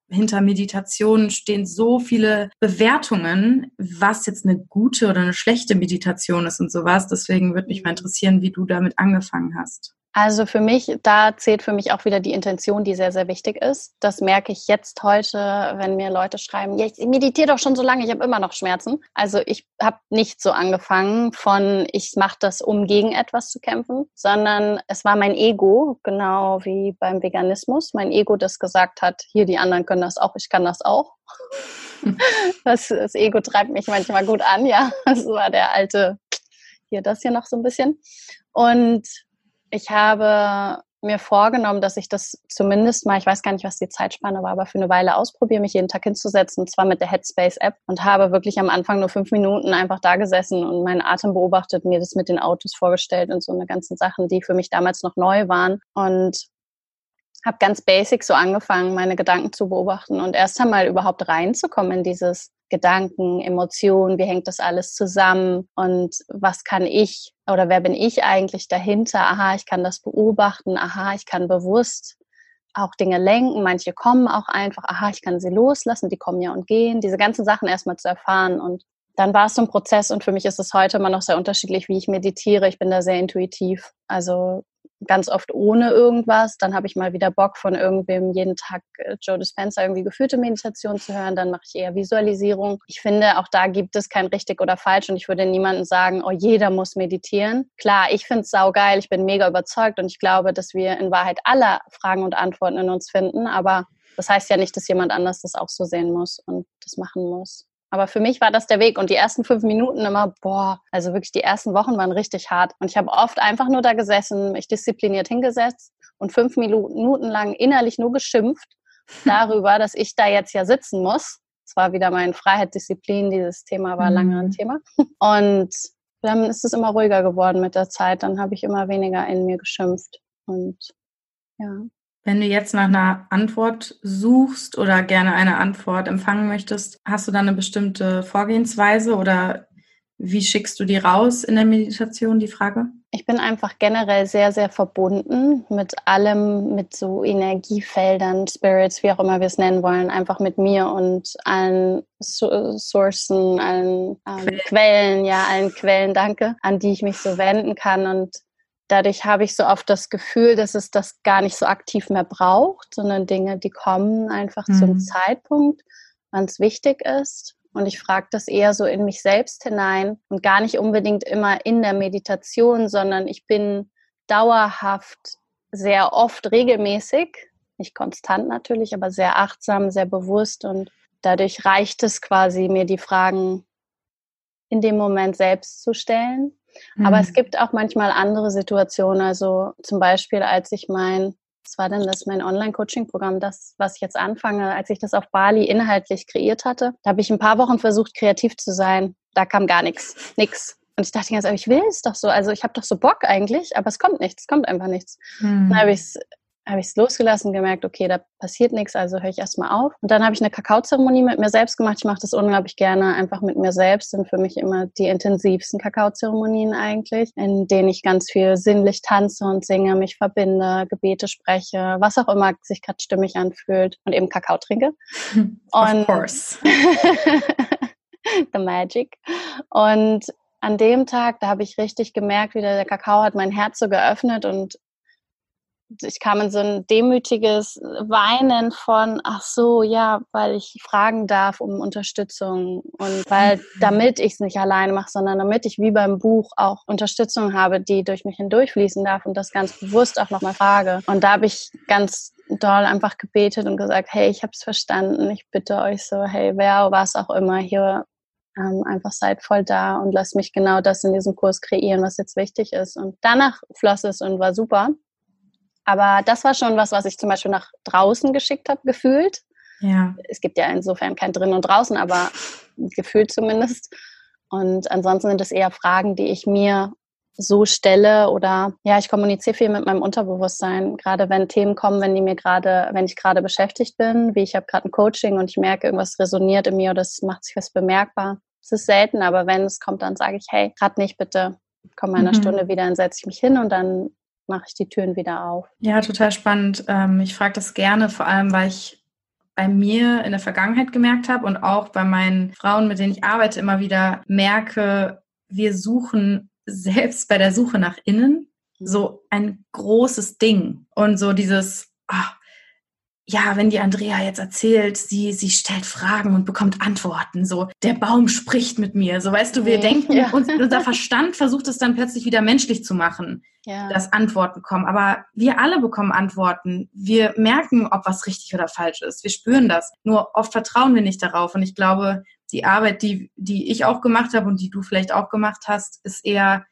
hinter Meditation stehen so viele Bewertungen, was jetzt eine gute oder eine schlechte Meditation ist und sowas. Deswegen würde mich mal interessieren, wie du damit angefangen hast. Also für mich, da zählt für mich auch wieder die Intention, die sehr, sehr wichtig ist. Das merke ich jetzt heute, wenn mir Leute schreiben, ja, ich meditiere doch schon so lange, ich habe immer noch Schmerzen. Also ich habe nicht so angefangen von, ich mache das, um gegen etwas zu kämpfen, sondern es war mein Ego, genau wie beim Veganismus, mein Ego, das gesagt hat, hier, die anderen können das auch, ich kann das auch. Das, das Ego treibt mich manchmal gut an, ja. Das war der alte, hier das hier noch so ein bisschen. Und ich habe mir vorgenommen, dass ich das zumindest mal, ich weiß gar nicht, was die Zeitspanne war, aber für eine Weile ausprobiere, mich jeden Tag hinzusetzen, und zwar mit der Headspace-App und habe wirklich am Anfang nur fünf Minuten einfach da gesessen und meinen Atem beobachtet, mir das mit den Autos vorgestellt und so eine ganzen Sachen, die für mich damals noch neu waren und habe ganz basic so angefangen, meine Gedanken zu beobachten und erst einmal überhaupt reinzukommen in dieses Gedanken, Emotionen, wie hängt das alles zusammen und was kann ich oder wer bin ich eigentlich dahinter? Aha, ich kann das beobachten, aha, ich kann bewusst auch Dinge lenken, manche kommen auch einfach, aha, ich kann sie loslassen, die kommen ja und gehen, diese ganzen Sachen erstmal zu erfahren. Und dann war es so ein Prozess. Und für mich ist es heute immer noch sehr unterschiedlich, wie ich meditiere. Ich bin da sehr intuitiv. Also ganz oft ohne irgendwas. Dann habe ich mal wieder Bock von irgendwem jeden Tag äh, Joe Dispenza irgendwie geführte Meditation zu hören. Dann mache ich eher Visualisierung. Ich finde, auch da gibt es kein richtig oder falsch und ich würde niemandem sagen, oh, jeder muss meditieren. Klar, ich finde es saugeil. Ich bin mega überzeugt und ich glaube, dass wir in Wahrheit alle Fragen und Antworten in uns finden. Aber das heißt ja nicht, dass jemand anders das auch so sehen muss und das machen muss. Aber für mich war das der Weg und die ersten fünf Minuten immer, boah, also wirklich die ersten Wochen waren richtig hart. Und ich habe oft einfach nur da gesessen, mich diszipliniert hingesetzt und fünf Minuten lang innerlich nur geschimpft darüber, dass ich da jetzt ja sitzen muss. Es war wieder mein Freiheit, Disziplin, dieses Thema war lange ein mhm. Thema. Und dann ist es immer ruhiger geworden mit der Zeit. Dann habe ich immer weniger in mir geschimpft. Und ja. Wenn du jetzt nach einer Antwort suchst oder gerne eine Antwort empfangen möchtest, hast du dann eine bestimmte Vorgehensweise oder wie schickst du die raus in der Meditation, die Frage? Ich bin einfach generell sehr, sehr verbunden mit allem, mit so Energiefeldern, Spirits, wie auch immer wir es nennen wollen, einfach mit mir und allen Sourcen, allen ähm, Quellen. Quellen, ja, allen Quellen, danke, an die ich mich so wenden kann. Und dadurch habe ich so oft das Gefühl, dass es das gar nicht so aktiv mehr braucht, sondern Dinge, die kommen einfach mhm. zum Zeitpunkt, wann es wichtig ist. Und ich frage das eher so in mich selbst hinein und gar nicht unbedingt immer in der Meditation, sondern ich bin dauerhaft, sehr oft regelmäßig, nicht konstant natürlich, aber sehr achtsam, sehr bewusst und dadurch reicht es quasi, mir die Fragen in dem Moment selbst zu stellen aber es mhm. gibt auch manchmal andere Situationen. Also zum Beispiel, als ich mein, was war denn das, mein Online-Coaching-Programm, das, was ich jetzt anfange, als ich das auf Bali inhaltlich kreiert hatte, da habe ich ein paar Wochen versucht, kreativ zu sein. Da kam gar nichts, nichts. Und ich dachte ganz, ich will es doch so. Also ich habe doch so Bock eigentlich, aber es kommt nichts, es kommt einfach nichts. Mhm. Dann habe ich es habe ich es losgelassen, gemerkt, okay, da passiert nichts, also höre ich erstmal auf. Und dann habe ich eine Kakaozeremonie mit mir selbst gemacht. Ich mache das unglaublich gerne, einfach mit mir selbst. Sind für mich immer die intensivsten Kakaozeremonien eigentlich, in denen ich ganz viel sinnlich tanze und singe, mich verbinde, Gebete spreche, was auch immer sich gerade stimmig anfühlt und eben Kakao trinke. of course. The magic. Und an dem Tag, da habe ich richtig gemerkt, wie der Kakao hat mein Herz so geöffnet und ich kam in so ein demütiges Weinen von, ach so, ja, weil ich fragen darf um Unterstützung und weil, damit ich es nicht alleine mache, sondern damit ich wie beim Buch auch Unterstützung habe, die durch mich hindurchfließen darf und das ganz bewusst auch nochmal frage. Und da habe ich ganz doll einfach gebetet und gesagt, hey, ich habe es verstanden, ich bitte euch so, hey, wer, was auch immer, hier ähm, einfach seid voll da und lasst mich genau das in diesem Kurs kreieren, was jetzt wichtig ist. Und danach floss es und war super. Aber das war schon was, was ich zum Beispiel nach draußen geschickt habe, gefühlt. Ja. Es gibt ja insofern kein drin und draußen, aber gefühlt zumindest. Und ansonsten sind es eher Fragen, die ich mir so stelle oder ja, ich kommuniziere viel mit meinem Unterbewusstsein, gerade wenn Themen kommen, wenn die mir gerade, wenn ich gerade beschäftigt bin, wie ich habe gerade ein Coaching und ich merke, irgendwas resoniert in mir oder es macht sich was bemerkbar. Es ist selten, aber wenn es kommt, dann sage ich, hey, gerade nicht bitte, komm mal in einer mhm. Stunde wieder, dann setze ich mich hin und dann mache ich die Türen wieder auf. Ja, total spannend. Ähm, ich frage das gerne, vor allem, weil ich bei mir in der Vergangenheit gemerkt habe und auch bei meinen Frauen, mit denen ich arbeite, immer wieder merke, wir suchen selbst bei der Suche nach innen so ein großes Ding und so dieses, oh, ja, wenn die Andrea jetzt erzählt, sie, sie stellt Fragen und bekommt Antworten, so, der Baum spricht mit mir, so, weißt du, wir nee, denken, ja. unser Verstand versucht es dann plötzlich wieder menschlich zu machen, ja. dass Antworten kommen, aber wir alle bekommen Antworten, wir merken, ob was richtig oder falsch ist, wir spüren das, nur oft vertrauen wir nicht darauf. Und ich glaube, die Arbeit, die, die ich auch gemacht habe und die du vielleicht auch gemacht hast, ist eher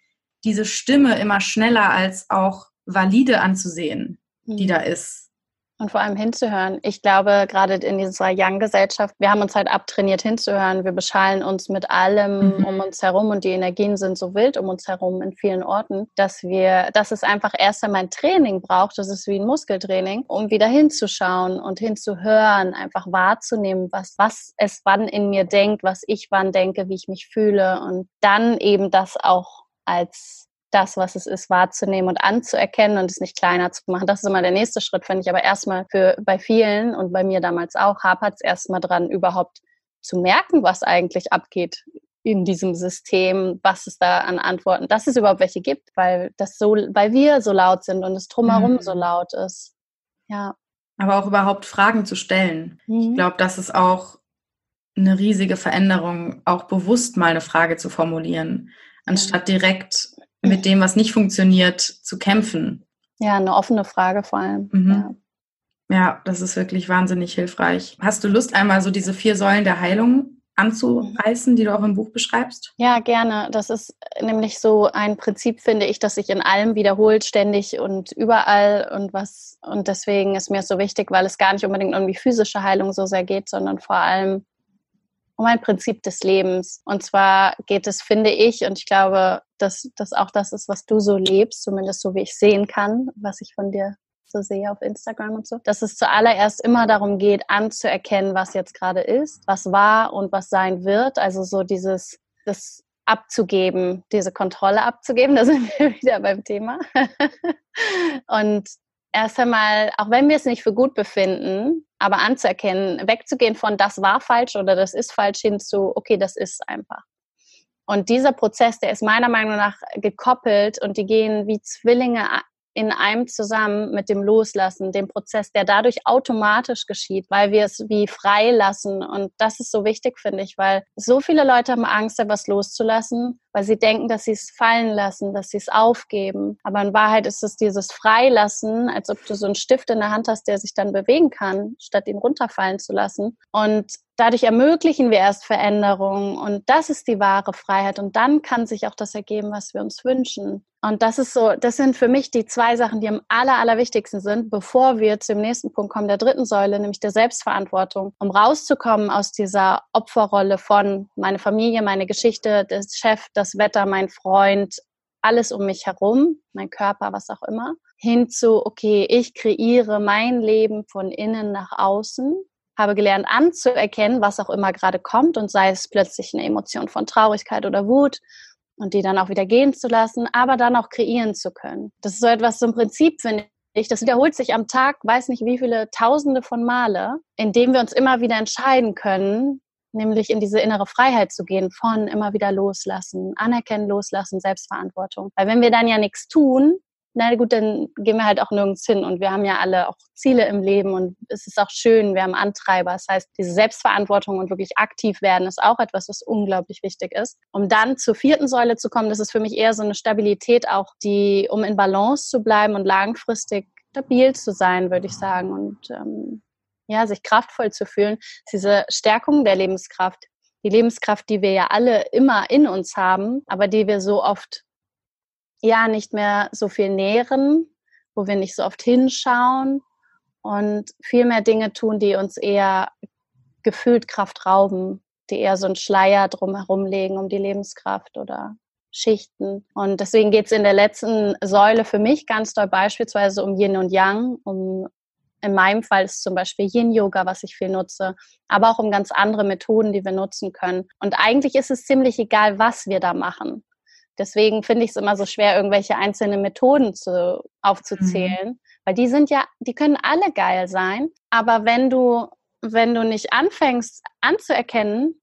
diese Stimme immer schneller als auch valide anzusehen, die mhm. da ist und vor allem hinzuhören. Ich glaube, gerade in dieser Young-Gesellschaft, wir haben uns halt abtrainiert hinzuhören. Wir beschallen uns mit allem mhm. um uns herum und die Energien sind so wild um uns herum in vielen Orten, dass wir, dass es einfach erst einmal ein Training braucht. Das ist wie ein Muskeltraining, um wieder hinzuschauen und hinzuhören, einfach wahrzunehmen, was, was es wann in mir denkt, was ich wann denke, wie ich mich fühle und dann eben das auch als das, was es ist, wahrzunehmen und anzuerkennen und es nicht kleiner zu machen. Das ist immer der nächste Schritt, finde ich. Aber erstmal für bei vielen und bei mir damals auch, hapert es erstmal dran, überhaupt zu merken, was eigentlich abgeht. in diesem System, was es da an Antworten, dass es überhaupt welche gibt, weil das so, weil wir so laut sind und es drumherum mhm. so laut ist. Ja. Aber auch überhaupt Fragen zu stellen. Mhm. Ich glaube, das ist auch eine riesige Veränderung, auch bewusst mal eine Frage zu formulieren, anstatt direkt mit dem, was nicht funktioniert, zu kämpfen. Ja, eine offene Frage vor allem. Mhm. Ja. ja, das ist wirklich wahnsinnig hilfreich. Hast du Lust, einmal so diese vier Säulen der Heilung anzureißen, die du auch im Buch beschreibst? Ja, gerne. Das ist nämlich so ein Prinzip, finde ich, das sich in allem wiederholt, ständig und überall und was, und deswegen ist mir so wichtig, weil es gar nicht unbedingt um die physische Heilung so sehr geht, sondern vor allem um ein Prinzip des Lebens. Und zwar geht es, finde ich, und ich glaube, dass das auch das ist, was du so lebst, zumindest so wie ich sehen kann, was ich von dir so sehe auf Instagram und so, dass es zuallererst immer darum geht, anzuerkennen, was jetzt gerade ist, was war und was sein wird. Also so dieses, das abzugeben, diese Kontrolle abzugeben, da sind wir wieder beim Thema. und erst einmal, auch wenn wir es nicht für gut befinden, aber anzuerkennen, wegzugehen von das war falsch oder das ist falsch hin zu, okay, das ist einfach. Und dieser Prozess, der ist meiner Meinung nach gekoppelt und die gehen wie Zwillinge in einem zusammen mit dem Loslassen, dem Prozess, der dadurch automatisch geschieht, weil wir es wie frei lassen. Und das ist so wichtig, finde ich, weil so viele Leute haben Angst, etwas loszulassen, weil sie denken, dass sie es fallen lassen, dass sie es aufgeben. Aber in Wahrheit ist es dieses Freilassen, als ob du so einen Stift in der Hand hast, der sich dann bewegen kann, statt ihn runterfallen zu lassen. Und dadurch ermöglichen wir erst Veränderungen und das ist die wahre Freiheit und dann kann sich auch das ergeben, was wir uns wünschen. Und das ist so, das sind für mich die zwei Sachen, die am aller, allerwichtigsten sind, bevor wir zum nächsten Punkt kommen, der dritten Säule, nämlich der Selbstverantwortung, um rauszukommen aus dieser Opferrolle von meine Familie, meine Geschichte, der Chef, das Wetter, mein Freund, alles um mich herum, mein Körper, was auch immer, hin zu, okay, ich kreiere mein Leben von innen nach außen habe gelernt anzuerkennen, was auch immer gerade kommt und sei es plötzlich eine Emotion von Traurigkeit oder Wut und die dann auch wieder gehen zu lassen, aber dann auch kreieren zu können. Das ist so etwas, so ein Prinzip, finde ich, das wiederholt sich am Tag, weiß nicht wie viele Tausende von Male, indem wir uns immer wieder entscheiden können, nämlich in diese innere Freiheit zu gehen, von immer wieder loslassen, anerkennen, loslassen, Selbstverantwortung. Weil wenn wir dann ja nichts tun, na gut, dann gehen wir halt auch nirgends hin und wir haben ja alle auch Ziele im Leben und es ist auch schön, wir haben Antreiber. Das heißt, diese Selbstverantwortung und wirklich aktiv werden ist auch etwas, was unglaublich wichtig ist. Um dann zur vierten Säule zu kommen, das ist für mich eher so eine Stabilität auch, die, um in Balance zu bleiben und langfristig stabil zu sein, würde ich sagen und ähm, ja, sich kraftvoll zu fühlen, ist diese Stärkung der Lebenskraft. Die Lebenskraft, die wir ja alle immer in uns haben, aber die wir so oft ja nicht mehr so viel nähren, wo wir nicht so oft hinschauen und viel mehr Dinge tun, die uns eher gefühlt Kraft rauben, die eher so einen Schleier drumherum legen um die Lebenskraft oder Schichten. Und deswegen geht es in der letzten Säule für mich ganz doll beispielsweise um Yin und Yang, um in meinem Fall ist zum Beispiel Yin-Yoga, was ich viel nutze, aber auch um ganz andere Methoden, die wir nutzen können. Und eigentlich ist es ziemlich egal, was wir da machen. Deswegen finde ich es immer so schwer, irgendwelche einzelnen Methoden zu, aufzuzählen, mhm. weil die sind ja, die können alle geil sein, aber wenn du, wenn du nicht anfängst anzuerkennen,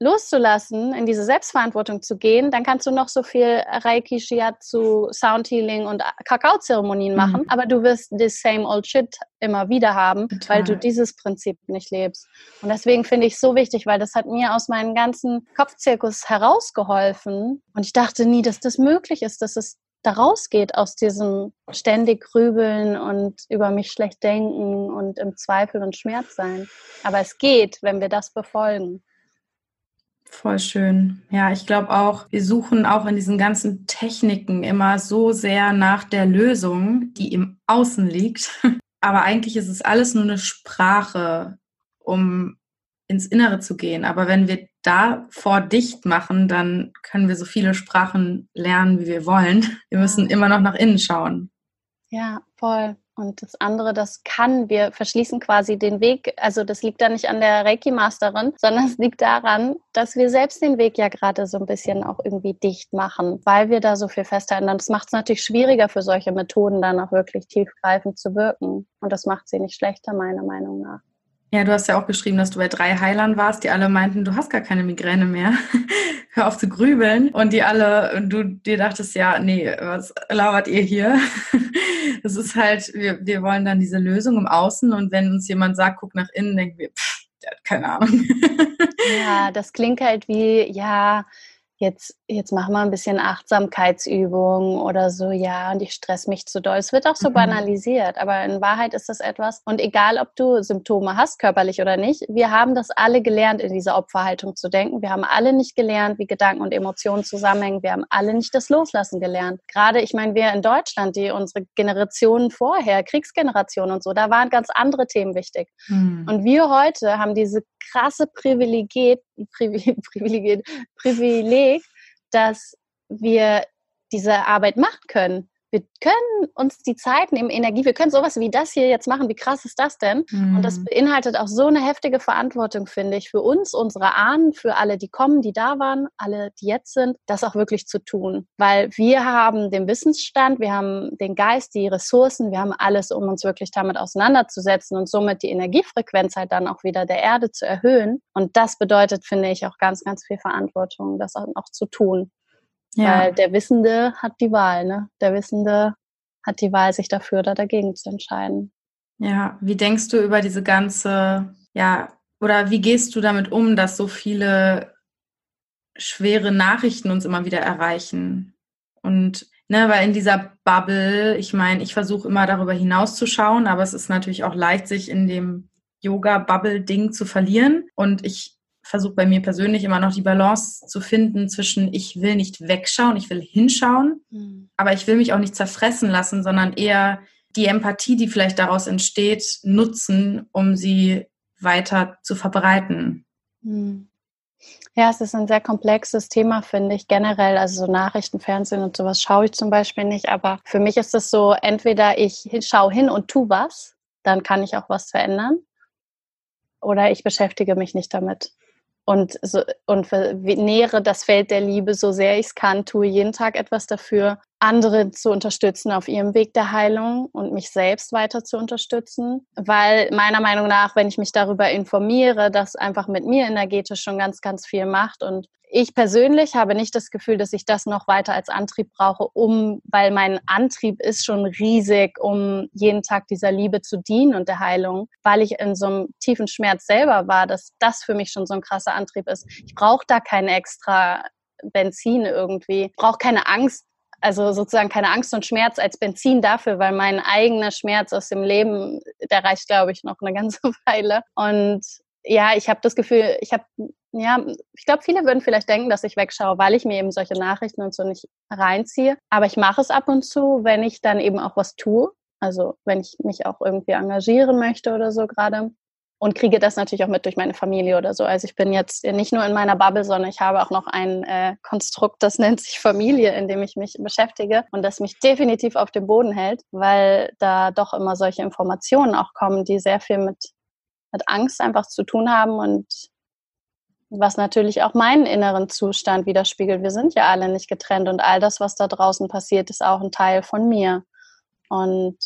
loszulassen, in diese Selbstverantwortung zu gehen, dann kannst du noch so viel Reiki, Shiatsu, Soundhealing und Kakaozeremonien machen, mhm. aber du wirst this same old shit immer wieder haben, Total. weil du dieses Prinzip nicht lebst. Und deswegen finde ich es so wichtig, weil das hat mir aus meinem ganzen Kopfzirkus herausgeholfen und ich dachte nie, dass das möglich ist, dass es da rausgeht aus diesem ständig grübeln und über mich schlecht denken und im Zweifel und Schmerz sein. Aber es geht, wenn wir das befolgen. Voll schön. Ja, ich glaube auch, wir suchen auch in diesen ganzen Techniken immer so sehr nach der Lösung, die im Außen liegt. Aber eigentlich ist es alles nur eine Sprache, um ins Innere zu gehen. Aber wenn wir da vor dicht machen, dann können wir so viele Sprachen lernen, wie wir wollen. Wir müssen immer noch nach innen schauen. Ja, voll. Und das andere, das kann, wir verschließen quasi den Weg. Also das liegt da nicht an der Reiki-Masterin, sondern es liegt daran, dass wir selbst den Weg ja gerade so ein bisschen auch irgendwie dicht machen, weil wir da so viel festhalten. Das macht es natürlich schwieriger für solche Methoden dann auch wirklich tiefgreifend zu wirken. Und das macht sie nicht schlechter, meiner Meinung nach. Ja, du hast ja auch geschrieben, dass du bei drei Heilern warst, die alle meinten, du hast gar keine Migräne mehr. Hör auf zu grübeln. Und die alle, du dir dachtest, ja, nee, was labert ihr hier? das ist halt, wir, wir wollen dann diese Lösung im Außen und wenn uns jemand sagt, guck nach innen, denken wir, pff, der hat keine Ahnung. ja, das klingt halt wie, ja, jetzt, jetzt machen wir ein bisschen Achtsamkeitsübungen oder so, ja, und ich stress mich zu doll. Es wird auch so mhm. banalisiert, aber in Wahrheit ist das etwas, und egal ob du Symptome hast, körperlich oder nicht, wir haben das alle gelernt, in dieser Opferhaltung zu denken. Wir haben alle nicht gelernt, wie Gedanken und Emotionen zusammenhängen. Wir haben alle nicht das Loslassen gelernt. Gerade, ich meine, wir in Deutschland, die unsere Generationen vorher, Kriegsgenerationen und so, da waren ganz andere Themen wichtig. Mhm. Und wir heute haben diese krasse Privilegiert, Privilegiert, Privileg, dass wir diese Arbeit machen können wir können uns die Zeit nehmen, Energie, wir können sowas wie das hier jetzt machen. Wie krass ist das denn? Mhm. Und das mhm. beinhaltet auch so eine heftige Verantwortung, finde ich, für uns, unsere Ahnen, für alle, die kommen, die da waren, alle, die jetzt sind, das auch wirklich zu tun. Weil wir haben den Wissensstand, wir haben den Geist, die Ressourcen, wir haben alles, um uns wirklich damit auseinanderzusetzen und somit die Energiefrequenz halt dann auch wieder der Erde zu erhöhen. Und das bedeutet, finde ich, auch ganz, ganz viel Verantwortung, das auch zu tun. Ja. Weil der Wissende hat die Wahl, ne? Der Wissende hat die Wahl, sich dafür oder dagegen zu entscheiden. Ja, wie denkst du über diese ganze, ja, oder wie gehst du damit um, dass so viele schwere Nachrichten uns immer wieder erreichen? Und ne, weil in dieser Bubble, ich meine, ich versuche immer darüber hinauszuschauen, aber es ist natürlich auch leicht, sich in dem Yoga-Bubble-Ding zu verlieren. Und ich versuche bei mir persönlich immer noch die Balance zu finden zwischen, ich will nicht wegschauen, ich will hinschauen, mhm. aber ich will mich auch nicht zerfressen lassen, sondern eher die Empathie, die vielleicht daraus entsteht, nutzen, um sie weiter zu verbreiten. Mhm. Ja, es ist ein sehr komplexes Thema, finde ich, generell. Also so Nachrichten, Fernsehen und sowas schaue ich zum Beispiel nicht. Aber für mich ist es so, entweder ich schaue hin und tu was, dann kann ich auch was verändern. Oder ich beschäftige mich nicht damit und, so, und nähere das Feld der Liebe so sehr ich es kann, tue jeden Tag etwas dafür, andere zu unterstützen auf ihrem Weg der Heilung und mich selbst weiter zu unterstützen, weil meiner Meinung nach, wenn ich mich darüber informiere, das einfach mit mir energetisch schon ganz, ganz viel macht und ich persönlich habe nicht das Gefühl, dass ich das noch weiter als Antrieb brauche, um, weil mein Antrieb ist schon riesig, um jeden Tag dieser Liebe zu dienen und der Heilung, weil ich in so einem tiefen Schmerz selber war, dass das für mich schon so ein krasser Antrieb ist. Ich brauche da keine extra Benzin irgendwie, ich brauche keine Angst, also sozusagen keine Angst und Schmerz als Benzin dafür, weil mein eigener Schmerz aus dem Leben, der reicht, glaube ich, noch eine ganze Weile. Und ja, ich habe das Gefühl, ich habe, ja, ich glaube, viele würden vielleicht denken, dass ich wegschaue, weil ich mir eben solche Nachrichten und so nicht reinziehe. Aber ich mache es ab und zu, wenn ich dann eben auch was tue. Also wenn ich mich auch irgendwie engagieren möchte oder so gerade. Und kriege das natürlich auch mit durch meine Familie oder so. Also ich bin jetzt nicht nur in meiner Bubble, sondern ich habe auch noch ein äh, Konstrukt, das nennt sich Familie, in dem ich mich beschäftige und das mich definitiv auf dem Boden hält, weil da doch immer solche Informationen auch kommen, die sehr viel mit mit Angst einfach zu tun haben und was natürlich auch meinen inneren Zustand widerspiegelt. Wir sind ja alle nicht getrennt und all das, was da draußen passiert, ist auch ein Teil von mir. Und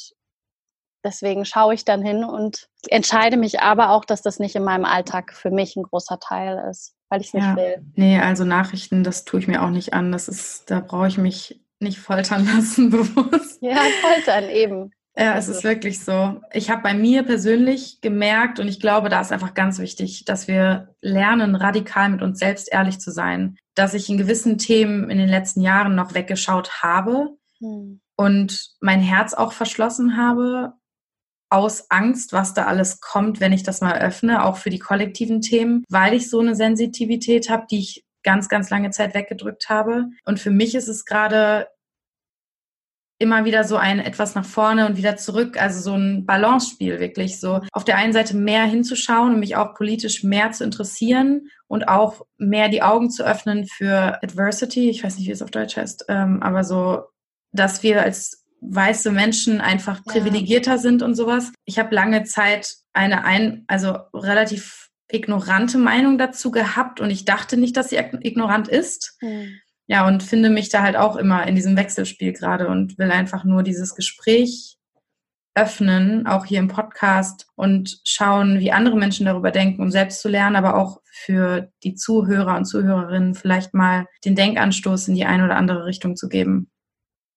deswegen schaue ich dann hin und entscheide mich aber auch, dass das nicht in meinem Alltag für mich ein großer Teil ist, weil ich es nicht ja, will. Nee, also Nachrichten, das tue ich mir auch nicht an. Das ist, da brauche ich mich nicht foltern lassen bewusst. Ja, foltern eben. Ja, es ist wirklich so. Ich habe bei mir persönlich gemerkt und ich glaube, da ist einfach ganz wichtig, dass wir lernen, radikal mit uns selbst ehrlich zu sein. Dass ich in gewissen Themen in den letzten Jahren noch weggeschaut habe hm. und mein Herz auch verschlossen habe aus Angst, was da alles kommt, wenn ich das mal öffne, auch für die kollektiven Themen, weil ich so eine Sensitivität habe, die ich ganz, ganz lange Zeit weggedrückt habe. Und für mich ist es gerade immer wieder so ein etwas nach vorne und wieder zurück, also so ein Balance-Spiel wirklich so. Auf der einen Seite mehr hinzuschauen und mich auch politisch mehr zu interessieren und auch mehr die Augen zu öffnen für Adversity, ich weiß nicht, wie es auf Deutsch heißt, ähm, aber so, dass wir als weiße Menschen einfach ja. privilegierter sind und sowas. Ich habe lange Zeit eine ein, also relativ ignorante Meinung dazu gehabt und ich dachte nicht, dass sie ignorant ist. Mhm ja, und finde mich da halt auch immer in diesem Wechselspiel gerade und will einfach nur dieses Gespräch öffnen, auch hier im Podcast und schauen, wie andere Menschen darüber denken, um selbst zu lernen, aber auch für die Zuhörer und Zuhörerinnen vielleicht mal den Denkanstoß in die eine oder andere Richtung zu geben.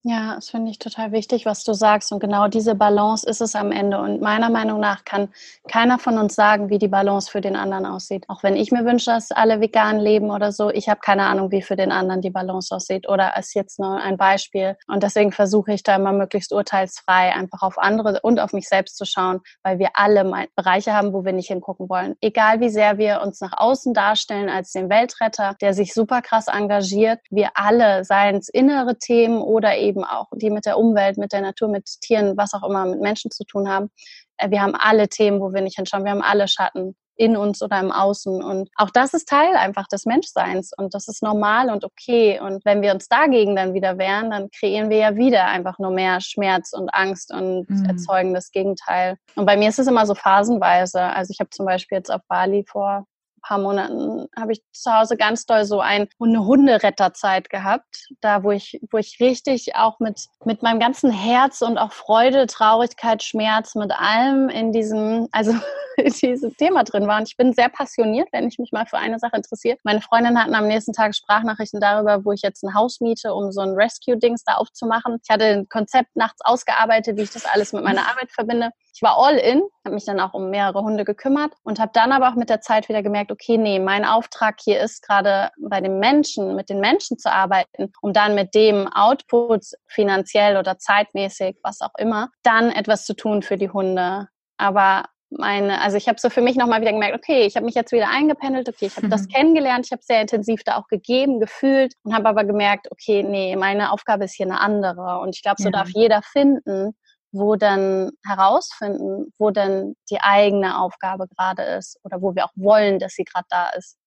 Ja, das finde ich total wichtig, was du sagst. Und genau diese Balance ist es am Ende. Und meiner Meinung nach kann keiner von uns sagen, wie die Balance für den anderen aussieht. Auch wenn ich mir wünsche, dass alle vegan leben oder so, ich habe keine Ahnung, wie für den anderen die Balance aussieht. Oder ist jetzt nur ein Beispiel. Und deswegen versuche ich da immer möglichst urteilsfrei einfach auf andere und auf mich selbst zu schauen, weil wir alle Bereiche haben, wo wir nicht hingucken wollen. Egal wie sehr wir uns nach außen darstellen als den Weltretter, der sich super krass engagiert, wir alle, seien es innere Themen oder eben eben auch, die mit der Umwelt, mit der Natur, mit Tieren, was auch immer, mit Menschen zu tun haben. Äh, wir haben alle Themen, wo wir nicht hinschauen. Wir haben alle Schatten in uns oder im Außen. Und auch das ist Teil einfach des Menschseins. Und das ist normal und okay. Und wenn wir uns dagegen dann wieder wehren, dann kreieren wir ja wieder einfach nur mehr Schmerz und Angst und mhm. erzeugen das Gegenteil. Und bei mir ist es immer so phasenweise. Also ich habe zum Beispiel jetzt auf Bali vor paar Monaten habe ich zu Hause ganz doll so ein, eine Hunderetterzeit gehabt, da wo ich, wo ich richtig auch mit, mit meinem ganzen Herz und auch Freude, Traurigkeit, Schmerz, mit allem in diesem, also in diesem Thema drin war. Und ich bin sehr passioniert, wenn ich mich mal für eine Sache interessiere. Meine Freundin hatten am nächsten Tag Sprachnachrichten darüber, wo ich jetzt ein Haus miete, um so ein Rescue-Dings da aufzumachen. Ich hatte ein Konzept nachts ausgearbeitet, wie ich das alles mit meiner Arbeit verbinde ich war all in, habe mich dann auch um mehrere Hunde gekümmert und habe dann aber auch mit der Zeit wieder gemerkt, okay, nee, mein Auftrag hier ist gerade bei den Menschen, mit den Menschen zu arbeiten, um dann mit dem Output finanziell oder zeitmäßig, was auch immer, dann etwas zu tun für die Hunde. Aber meine, also ich habe so für mich nochmal wieder gemerkt, okay, ich habe mich jetzt wieder eingependelt, okay, ich habe mhm. das kennengelernt, ich habe sehr intensiv da auch gegeben, gefühlt und habe aber gemerkt, okay, nee, meine Aufgabe ist hier eine andere und ich glaube, so ja. darf jeder finden, wo dann herausfinden, wo denn die eigene Aufgabe gerade ist oder wo wir auch wollen, dass sie gerade da ist.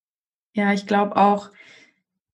Ja, ich glaube auch,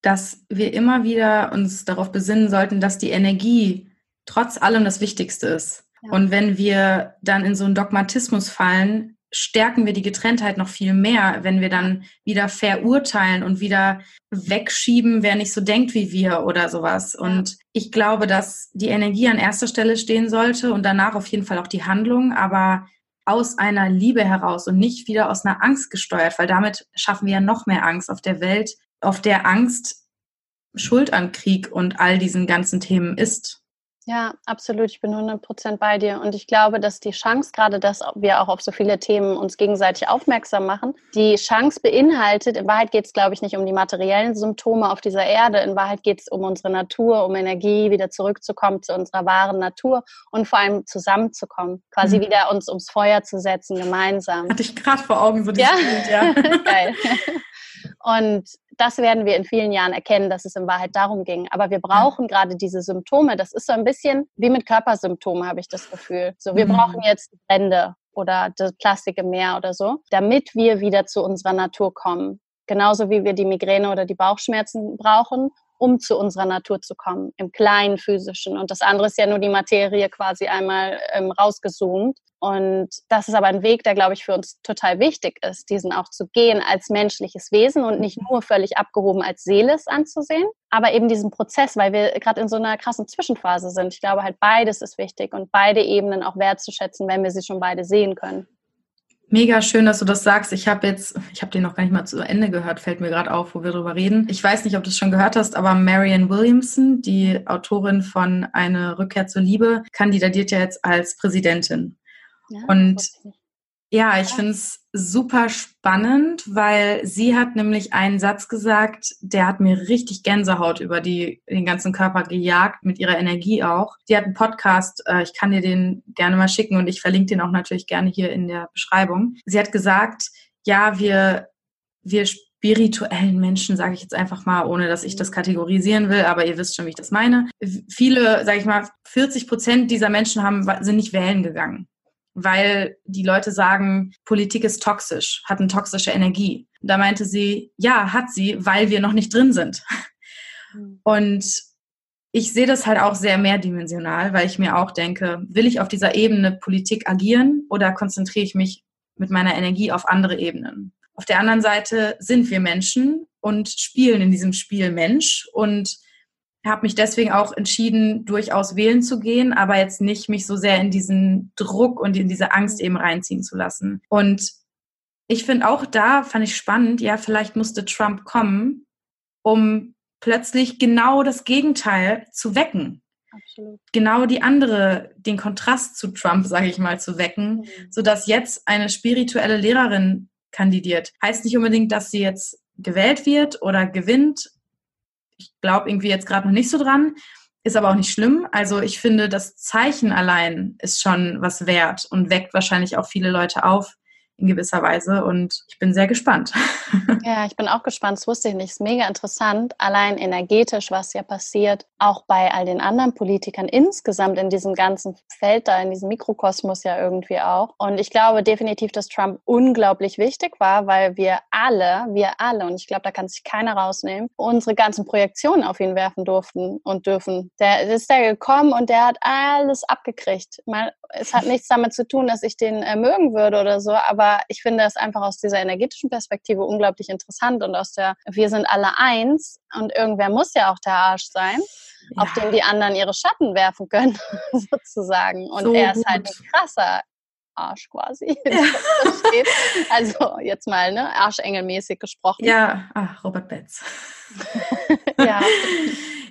dass wir immer wieder uns darauf besinnen sollten, dass die Energie trotz allem das Wichtigste ist. Ja. Und wenn wir dann in so einen Dogmatismus fallen, stärken wir die Getrenntheit noch viel mehr, wenn wir dann wieder verurteilen und wieder wegschieben, wer nicht so denkt wie wir oder sowas. Und ich glaube, dass die Energie an erster Stelle stehen sollte und danach auf jeden Fall auch die Handlung, aber aus einer Liebe heraus und nicht wieder aus einer Angst gesteuert, weil damit schaffen wir ja noch mehr Angst auf der Welt, auf der Angst Schuld an Krieg und all diesen ganzen Themen ist. Ja, absolut. Ich bin 100 Prozent bei dir. Und ich glaube, dass die Chance, gerade dass wir auch auf so viele Themen uns gegenseitig aufmerksam machen, die Chance beinhaltet, in Wahrheit geht es, glaube ich, nicht um die materiellen Symptome auf dieser Erde. In Wahrheit geht es um unsere Natur, um Energie, wieder zurückzukommen zu unserer wahren Natur und vor allem zusammenzukommen. Quasi mhm. wieder uns ums Feuer zu setzen, gemeinsam. Hatte ich gerade vor Augen so dieses ja? Bild, ja. Geil. Und das werden wir in vielen Jahren erkennen, dass es in Wahrheit darum ging. Aber wir brauchen gerade diese Symptome. Das ist so ein bisschen wie mit Körpersymptomen, habe ich das Gefühl. So, wir mhm. brauchen jetzt Brände oder das Plastik im Meer oder so, damit wir wieder zu unserer Natur kommen. Genauso wie wir die Migräne oder die Bauchschmerzen brauchen, um zu unserer Natur zu kommen, im kleinen physischen. Und das andere ist ja nur die Materie quasi einmal ähm, rausgezoomt. Und das ist aber ein Weg, der, glaube ich, für uns total wichtig ist, diesen auch zu gehen als menschliches Wesen und nicht nur völlig abgehoben als Seele anzusehen, aber eben diesen Prozess, weil wir gerade in so einer krassen Zwischenphase sind. Ich glaube halt beides ist wichtig und beide Ebenen auch wertzuschätzen, wenn wir sie schon beide sehen können. Mega schön, dass du das sagst. Ich habe jetzt, ich habe den noch gar nicht mal zu Ende gehört, fällt mir gerade auf, wo wir drüber reden. Ich weiß nicht, ob du es schon gehört hast, aber Marianne Williamson, die Autorin von Eine Rückkehr zur Liebe, kandidiert ja jetzt als Präsidentin. Ja, und ja, ich finde es super spannend, weil sie hat nämlich einen Satz gesagt, der hat mir richtig Gänsehaut über die, den ganzen Körper gejagt, mit ihrer Energie auch. Die hat einen Podcast, äh, ich kann dir den gerne mal schicken und ich verlinke den auch natürlich gerne hier in der Beschreibung. Sie hat gesagt, ja, wir, wir spirituellen Menschen, sage ich jetzt einfach mal, ohne dass ich das kategorisieren will, aber ihr wisst schon, wie ich das meine. Viele, sage ich mal, 40 Prozent dieser Menschen haben, sind nicht wählen gegangen weil die Leute sagen, Politik ist toxisch, hat eine toxische Energie. Da meinte sie, ja, hat sie, weil wir noch nicht drin sind. Hm. Und ich sehe das halt auch sehr mehrdimensional, weil ich mir auch denke, will ich auf dieser Ebene Politik agieren oder konzentriere ich mich mit meiner Energie auf andere Ebenen? Auf der anderen Seite sind wir Menschen und spielen in diesem Spiel Mensch und habe mich deswegen auch entschieden, durchaus wählen zu gehen, aber jetzt nicht mich so sehr in diesen Druck und in diese Angst eben reinziehen zu lassen. Und ich finde auch da, fand ich spannend, ja, vielleicht musste Trump kommen, um plötzlich genau das Gegenteil zu wecken. Absolut. Genau die andere, den Kontrast zu Trump, sage ich mal, zu wecken, mhm. sodass jetzt eine spirituelle Lehrerin kandidiert. Heißt nicht unbedingt, dass sie jetzt gewählt wird oder gewinnt. Ich glaube irgendwie jetzt gerade noch nicht so dran. Ist aber auch nicht schlimm. Also ich finde, das Zeichen allein ist schon was wert und weckt wahrscheinlich auch viele Leute auf, in gewisser Weise und ich bin sehr gespannt. Ja, ich bin auch gespannt, das wusste ich nicht. Ist mega interessant, allein energetisch, was ja passiert, auch bei all den anderen Politikern insgesamt in diesem ganzen Feld da, in diesem Mikrokosmos ja irgendwie auch. Und ich glaube definitiv, dass Trump unglaublich wichtig war, weil wir alle, wir alle, und ich glaube, da kann sich keiner rausnehmen, unsere ganzen Projektionen auf ihn werfen durften und dürfen. Der ist da gekommen und der hat alles abgekriegt. Mal, es hat nichts damit zu tun, dass ich den äh, mögen würde oder so, aber ich finde es einfach aus dieser energetischen Perspektive unglaublich interessant und aus der, wir sind alle eins und irgendwer muss ja auch der Arsch sein, ja. auf den die anderen ihre Schatten werfen können, sozusagen. Und so er ist halt ein krasser Arsch quasi. Ja. also jetzt mal, ne, Arschengelmäßig gesprochen. Ja, ach, Robert Betz. ja.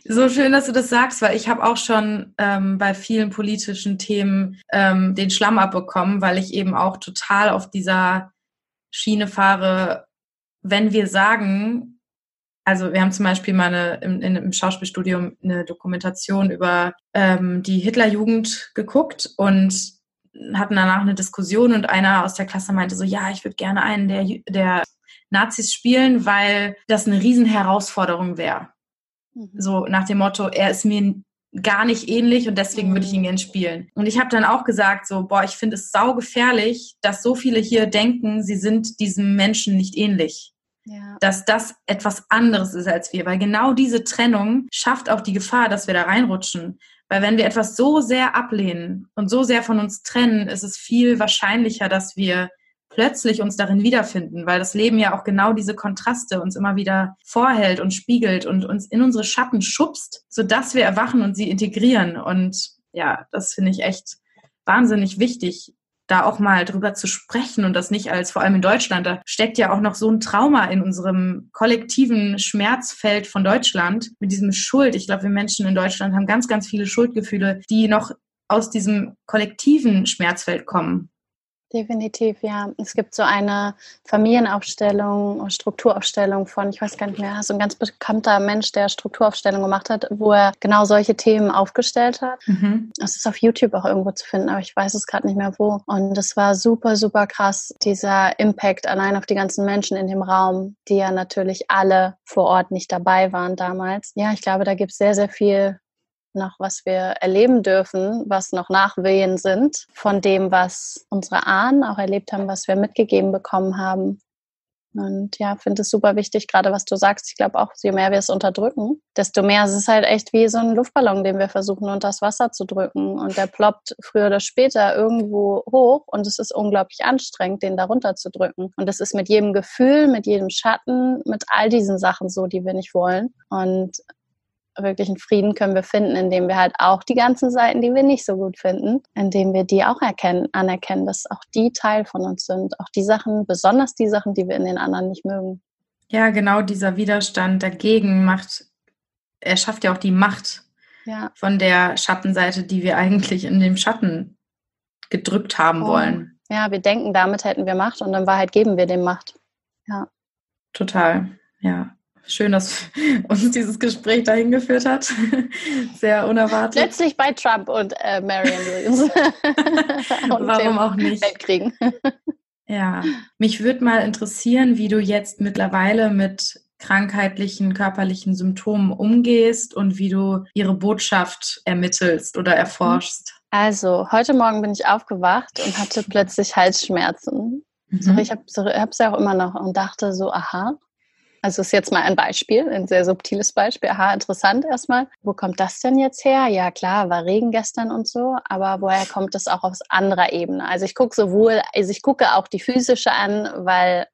So schön, dass du das sagst, weil ich habe auch schon ähm, bei vielen politischen Themen ähm, den Schlamm abbekommen, weil ich eben auch total auf dieser Schiene fahre, wenn wir sagen, also wir haben zum Beispiel mal eine, im, im Schauspielstudium eine Dokumentation über ähm, die Hitlerjugend geguckt und hatten danach eine Diskussion und einer aus der Klasse meinte so, ja, ich würde gerne einen der, der Nazis spielen, weil das eine Riesenherausforderung wäre. Mhm. So nach dem Motto, er ist mir gar nicht ähnlich und deswegen würde ich ihn mhm. gerne spielen. Und ich habe dann auch gesagt, so, boah, ich finde es saugefährlich, dass so viele hier denken, sie sind diesem Menschen nicht ähnlich. Ja. Dass das etwas anderes ist als wir, weil genau diese Trennung schafft auch die Gefahr, dass wir da reinrutschen. Weil wenn wir etwas so sehr ablehnen und so sehr von uns trennen, ist es viel wahrscheinlicher, dass wir plötzlich uns darin wiederfinden, weil das Leben ja auch genau diese Kontraste uns immer wieder vorhält und spiegelt und uns in unsere Schatten schubst, sodass wir erwachen und sie integrieren. Und ja, das finde ich echt wahnsinnig wichtig, da auch mal drüber zu sprechen und das nicht als, vor allem in Deutschland, da steckt ja auch noch so ein Trauma in unserem kollektiven Schmerzfeld von Deutschland mit diesem Schuld. Ich glaube, wir Menschen in Deutschland haben ganz, ganz viele Schuldgefühle, die noch aus diesem kollektiven Schmerzfeld kommen. Definitiv, ja. Es gibt so eine Familienaufstellung, Strukturaufstellung von, ich weiß gar nicht mehr, so ein ganz bekannter Mensch, der Strukturaufstellung gemacht hat, wo er genau solche Themen aufgestellt hat. Mhm. Das ist auf YouTube auch irgendwo zu finden, aber ich weiß es gerade nicht mehr wo. Und das war super, super krass, dieser Impact allein auf die ganzen Menschen in dem Raum, die ja natürlich alle vor Ort nicht dabei waren damals. Ja, ich glaube, da gibt es sehr, sehr viel noch, was wir erleben dürfen, was noch Nachwehen sind von dem, was unsere Ahnen auch erlebt haben, was wir mitgegeben bekommen haben. Und ja, finde es super wichtig, gerade was du sagst. Ich glaube auch, je mehr wir es unterdrücken, desto mehr ist es halt echt wie so ein Luftballon, den wir versuchen, unter das Wasser zu drücken. Und der ploppt früher oder später irgendwo hoch und es ist unglaublich anstrengend, den darunter zu drücken. Und das ist mit jedem Gefühl, mit jedem Schatten, mit all diesen Sachen so, die wir nicht wollen. Und wirklichen Frieden können wir finden, indem wir halt auch die ganzen Seiten, die wir nicht so gut finden, indem wir die auch erkennen, anerkennen, dass auch die Teil von uns sind. Auch die Sachen, besonders die Sachen, die wir in den anderen nicht mögen. Ja, genau dieser Widerstand dagegen macht, er schafft ja auch die Macht ja. von der Schattenseite, die wir eigentlich in dem Schatten gedrückt haben oh. wollen. Ja, wir denken, damit hätten wir Macht und in Wahrheit geben wir dem Macht. Ja. Total, ja. Schön, dass uns dieses Gespräch dahin geführt hat. Sehr unerwartet. Letztlich bei Trump und äh, Marianne Williams. und Warum auch nicht? Weltkriegen. ja, mich würde mal interessieren, wie du jetzt mittlerweile mit krankheitlichen, körperlichen Symptomen umgehst und wie du ihre Botschaft ermittelst oder erforschst. Also, heute Morgen bin ich aufgewacht und hatte plötzlich Halsschmerzen. Mhm. So, ich habe es ja auch immer noch und dachte so, aha, also ist jetzt mal ein Beispiel, ein sehr subtiles Beispiel. Aha, interessant erstmal. Wo kommt das denn jetzt her? Ja, klar, war Regen gestern und so, aber woher kommt das auch aus anderer Ebene? Also ich gucke sowohl, also ich gucke auch die physische an, weil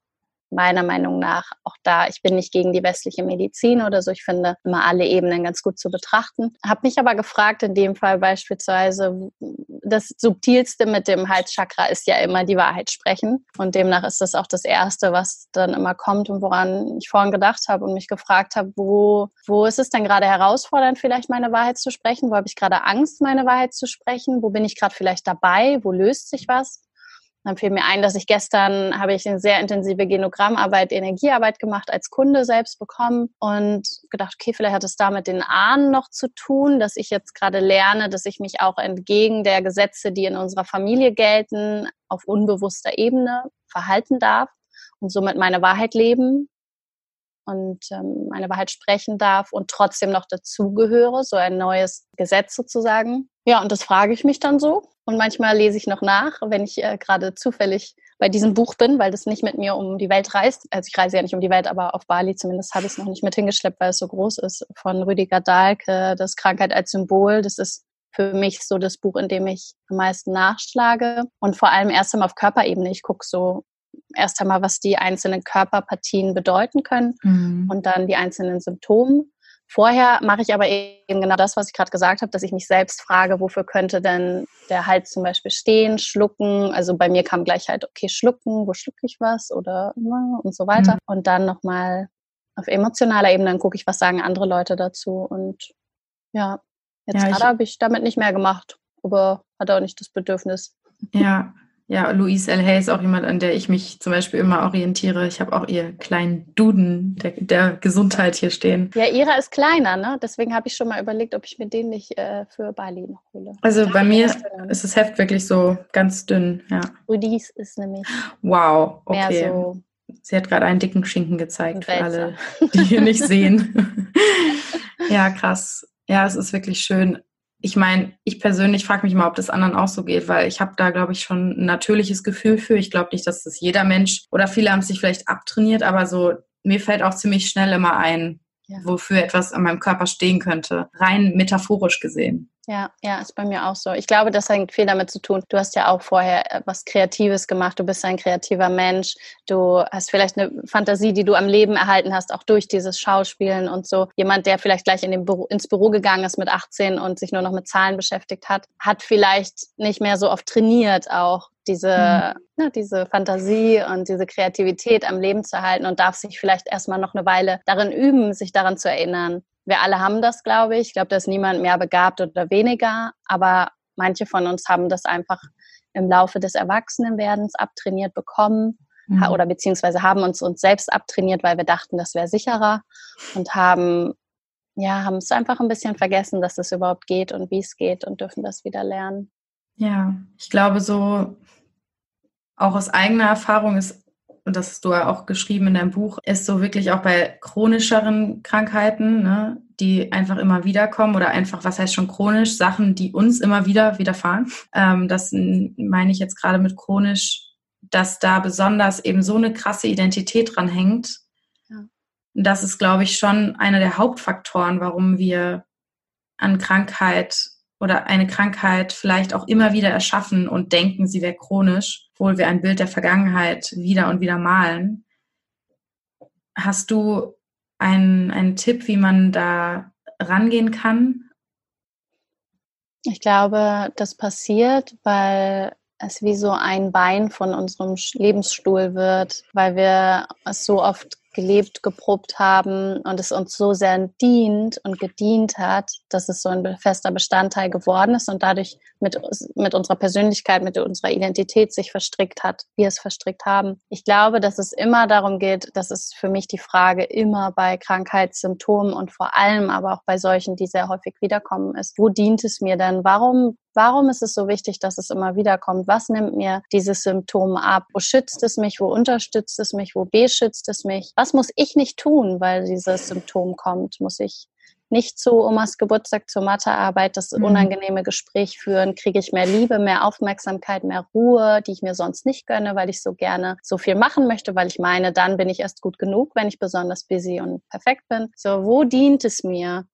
meiner Meinung nach auch da, ich bin nicht gegen die westliche Medizin oder so, ich finde immer alle Ebenen ganz gut zu betrachten. Habe mich aber gefragt, in dem Fall beispielsweise, das Subtilste mit dem Halschakra ist ja immer die Wahrheit sprechen. Und demnach ist das auch das Erste, was dann immer kommt und woran ich vorhin gedacht habe und mich gefragt habe, wo, wo ist es denn gerade herausfordernd, vielleicht meine Wahrheit zu sprechen? Wo habe ich gerade Angst, meine Wahrheit zu sprechen? Wo bin ich gerade vielleicht dabei? Wo löst sich was? Dann fiel mir ein, dass ich gestern habe ich eine sehr intensive Genogrammarbeit, Energiearbeit gemacht, als Kunde selbst bekommen und gedacht, okay, vielleicht hat es da mit den Ahnen noch zu tun, dass ich jetzt gerade lerne, dass ich mich auch entgegen der Gesetze, die in unserer Familie gelten, auf unbewusster Ebene verhalten darf und somit meine Wahrheit leben und ähm, meine Wahrheit sprechen darf und trotzdem noch dazugehöre, so ein neues Gesetz sozusagen. Ja, und das frage ich mich dann so. Und manchmal lese ich noch nach, wenn ich äh, gerade zufällig bei diesem Buch bin, weil das nicht mit mir um die Welt reist. Also ich reise ja nicht um die Welt, aber auf Bali zumindest habe ich es noch nicht mit hingeschleppt, weil es so groß ist. Von Rüdiger Dahlke, das Krankheit als Symbol. Das ist für mich so das Buch, in dem ich am meisten nachschlage. Und vor allem erst einmal auf Körperebene. Ich gucke so erst einmal, was die einzelnen Körperpartien bedeuten können mhm. und dann die einzelnen Symptome. Vorher mache ich aber eben genau das, was ich gerade gesagt habe, dass ich mich selbst frage, wofür könnte denn der Hals zum Beispiel stehen, schlucken. Also bei mir kam gleich halt, okay, schlucken, wo schlucke ich was oder ne, und so weiter. Mhm. Und dann nochmal auf emotionaler Ebene, dann gucke ich, was sagen andere Leute dazu. Und ja, jetzt ja, gerade habe ich damit nicht mehr gemacht, aber hatte auch nicht das Bedürfnis. Ja, ja, Louise L. Hay ist auch jemand, an der ich mich zum Beispiel immer orientiere. Ich habe auch ihr kleinen Duden der, der, Gesundheit hier stehen. Ja, ihrer ist kleiner, ne? Deswegen habe ich schon mal überlegt, ob ich mir den nicht äh, für Bali noch hole. Also bei mir ist das Heft wirklich so ganz dünn, ja. Rudis ist nämlich. Wow, okay. So Sie hat gerade einen dicken Schinken gezeigt für alle, die hier nicht sehen. ja, krass. Ja, es ist wirklich schön ich meine, ich persönlich frage mich mal, ob das anderen auch so geht, weil ich habe da, glaube ich, schon ein natürliches Gefühl für. Ich glaube nicht, dass das jeder Mensch oder viele haben sich vielleicht abtrainiert, aber so mir fällt auch ziemlich schnell immer ein, ja. wofür etwas an meinem Körper stehen könnte, rein metaphorisch gesehen. Ja, ja, ist bei mir auch so. Ich glaube, das hat viel damit zu tun. Du hast ja auch vorher äh, was Kreatives gemacht. Du bist ein kreativer Mensch. Du hast vielleicht eine Fantasie, die du am Leben erhalten hast, auch durch dieses Schauspielen und so. Jemand, der vielleicht gleich in den Büro, ins Büro gegangen ist mit 18 und sich nur noch mit Zahlen beschäftigt hat, hat vielleicht nicht mehr so oft trainiert auch diese, mhm. ne, diese Fantasie und diese Kreativität am Leben zu halten und darf sich vielleicht erstmal noch eine Weile darin üben, sich daran zu erinnern wir alle haben das, glaube ich. Ich glaube, da ist niemand mehr begabt oder weniger, aber manche von uns haben das einfach im Laufe des Erwachsenenwerdens abtrainiert bekommen mhm. oder beziehungsweise haben uns uns selbst abtrainiert, weil wir dachten, das wäre sicherer und haben ja, haben es einfach ein bisschen vergessen, dass es überhaupt geht und wie es geht und dürfen das wieder lernen. Ja, ich glaube so auch aus eigener Erfahrung ist und das hast du ja auch geschrieben in deinem Buch, ist so wirklich auch bei chronischeren Krankheiten, ne, die einfach immer wieder kommen oder einfach, was heißt schon chronisch, Sachen, die uns immer wieder widerfahren. Ähm, das meine ich jetzt gerade mit chronisch, dass da besonders eben so eine krasse Identität dran hängt. Ja. Das ist, glaube ich, schon einer der Hauptfaktoren, warum wir an Krankheit oder eine Krankheit vielleicht auch immer wieder erschaffen und denken, sie wäre chronisch, obwohl wir ein Bild der Vergangenheit wieder und wieder malen. Hast du einen, einen Tipp, wie man da rangehen kann? Ich glaube, das passiert, weil es wie so ein Bein von unserem Lebensstuhl wird, weil wir es so oft gelebt, geprobt haben und es uns so sehr dient und gedient hat, dass es so ein fester Bestandteil geworden ist und dadurch mit, mit unserer Persönlichkeit, mit unserer Identität sich verstrickt hat, wir es verstrickt haben. Ich glaube, dass es immer darum geht, das ist für mich die Frage immer bei Krankheitssymptomen und vor allem aber auch bei solchen, die sehr häufig wiederkommen ist. Wo dient es mir denn? Warum Warum ist es so wichtig, dass es immer wieder kommt? Was nimmt mir dieses Symptom ab? Wo schützt es mich? Wo unterstützt es mich? Wo beschützt es mich? Was muss ich nicht tun, weil dieses Symptom kommt? Muss ich nicht zu Omas Geburtstag zur Mathearbeit das mhm. unangenehme Gespräch führen? Kriege ich mehr Liebe, mehr Aufmerksamkeit, mehr Ruhe, die ich mir sonst nicht gönne, weil ich so gerne so viel machen möchte, weil ich meine, dann bin ich erst gut genug, wenn ich besonders busy und perfekt bin. So, wo dient es mir?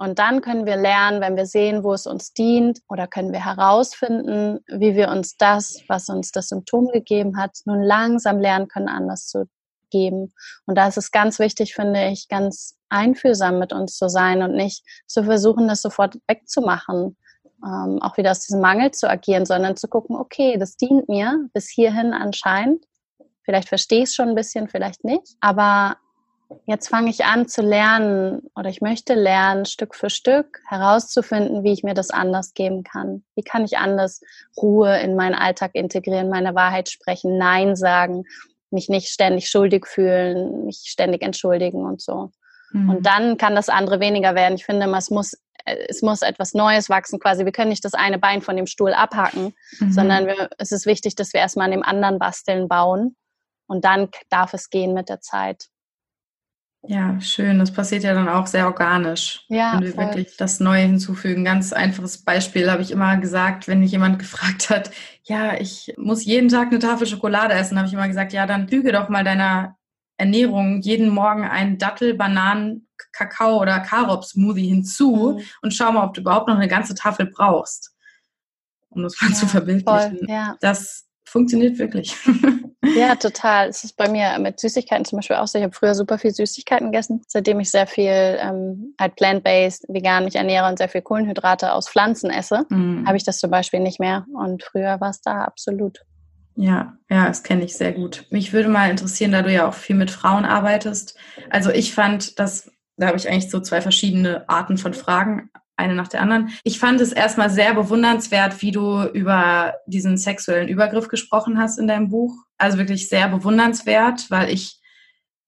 Und dann können wir lernen, wenn wir sehen, wo es uns dient, oder können wir herausfinden, wie wir uns das, was uns das Symptom gegeben hat, nun langsam lernen können, anders zu geben. Und da ist es ganz wichtig, finde ich, ganz einfühlsam mit uns zu sein und nicht zu versuchen, das sofort wegzumachen, ähm, auch wieder aus diesem Mangel zu agieren, sondern zu gucken, okay, das dient mir bis hierhin anscheinend. Vielleicht verstehe ich es schon ein bisschen, vielleicht nicht. Aber jetzt fange ich an zu lernen oder ich möchte lernen, Stück für Stück herauszufinden, wie ich mir das anders geben kann. Wie kann ich anders Ruhe in meinen Alltag integrieren, meine Wahrheit sprechen, Nein sagen, mich nicht ständig schuldig fühlen, mich ständig entschuldigen und so. Mhm. Und dann kann das andere weniger werden. Ich finde, es muss, es muss etwas Neues wachsen quasi. Wir können nicht das eine Bein von dem Stuhl abhacken, mhm. sondern wir, es ist wichtig, dass wir erstmal an dem anderen basteln, bauen. Und dann darf es gehen mit der Zeit. Ja, schön. Das passiert ja dann auch sehr organisch, ja, wenn wir voll. wirklich das Neue hinzufügen. Ganz einfaches Beispiel habe ich immer gesagt, wenn mich jemand gefragt hat, ja, ich muss jeden Tag eine Tafel Schokolade essen, habe ich immer gesagt, ja, dann füge doch mal deiner Ernährung jeden Morgen einen Dattel, Bananen, Kakao oder Karob-Smoothie hinzu mhm. und schau mal, ob du überhaupt noch eine ganze Tafel brauchst, um das mal ja, zu verbildlichen. Voll, ja. Das funktioniert wirklich. Ja, total. Es ist bei mir mit Süßigkeiten zum Beispiel auch so. Ich habe früher super viel Süßigkeiten gegessen, seitdem ich sehr viel ähm, halt plant-based, vegan mich ernähre und sehr viel Kohlenhydrate aus Pflanzen esse, mm. habe ich das zum Beispiel nicht mehr. Und früher war es da absolut. Ja, ja, das kenne ich sehr gut. Mich würde mal interessieren, da du ja auch viel mit Frauen arbeitest. Also ich fand, dass da habe ich eigentlich so zwei verschiedene Arten von Fragen eine nach der anderen. Ich fand es erstmal sehr bewundernswert, wie du über diesen sexuellen Übergriff gesprochen hast in deinem Buch. Also wirklich sehr bewundernswert, weil ich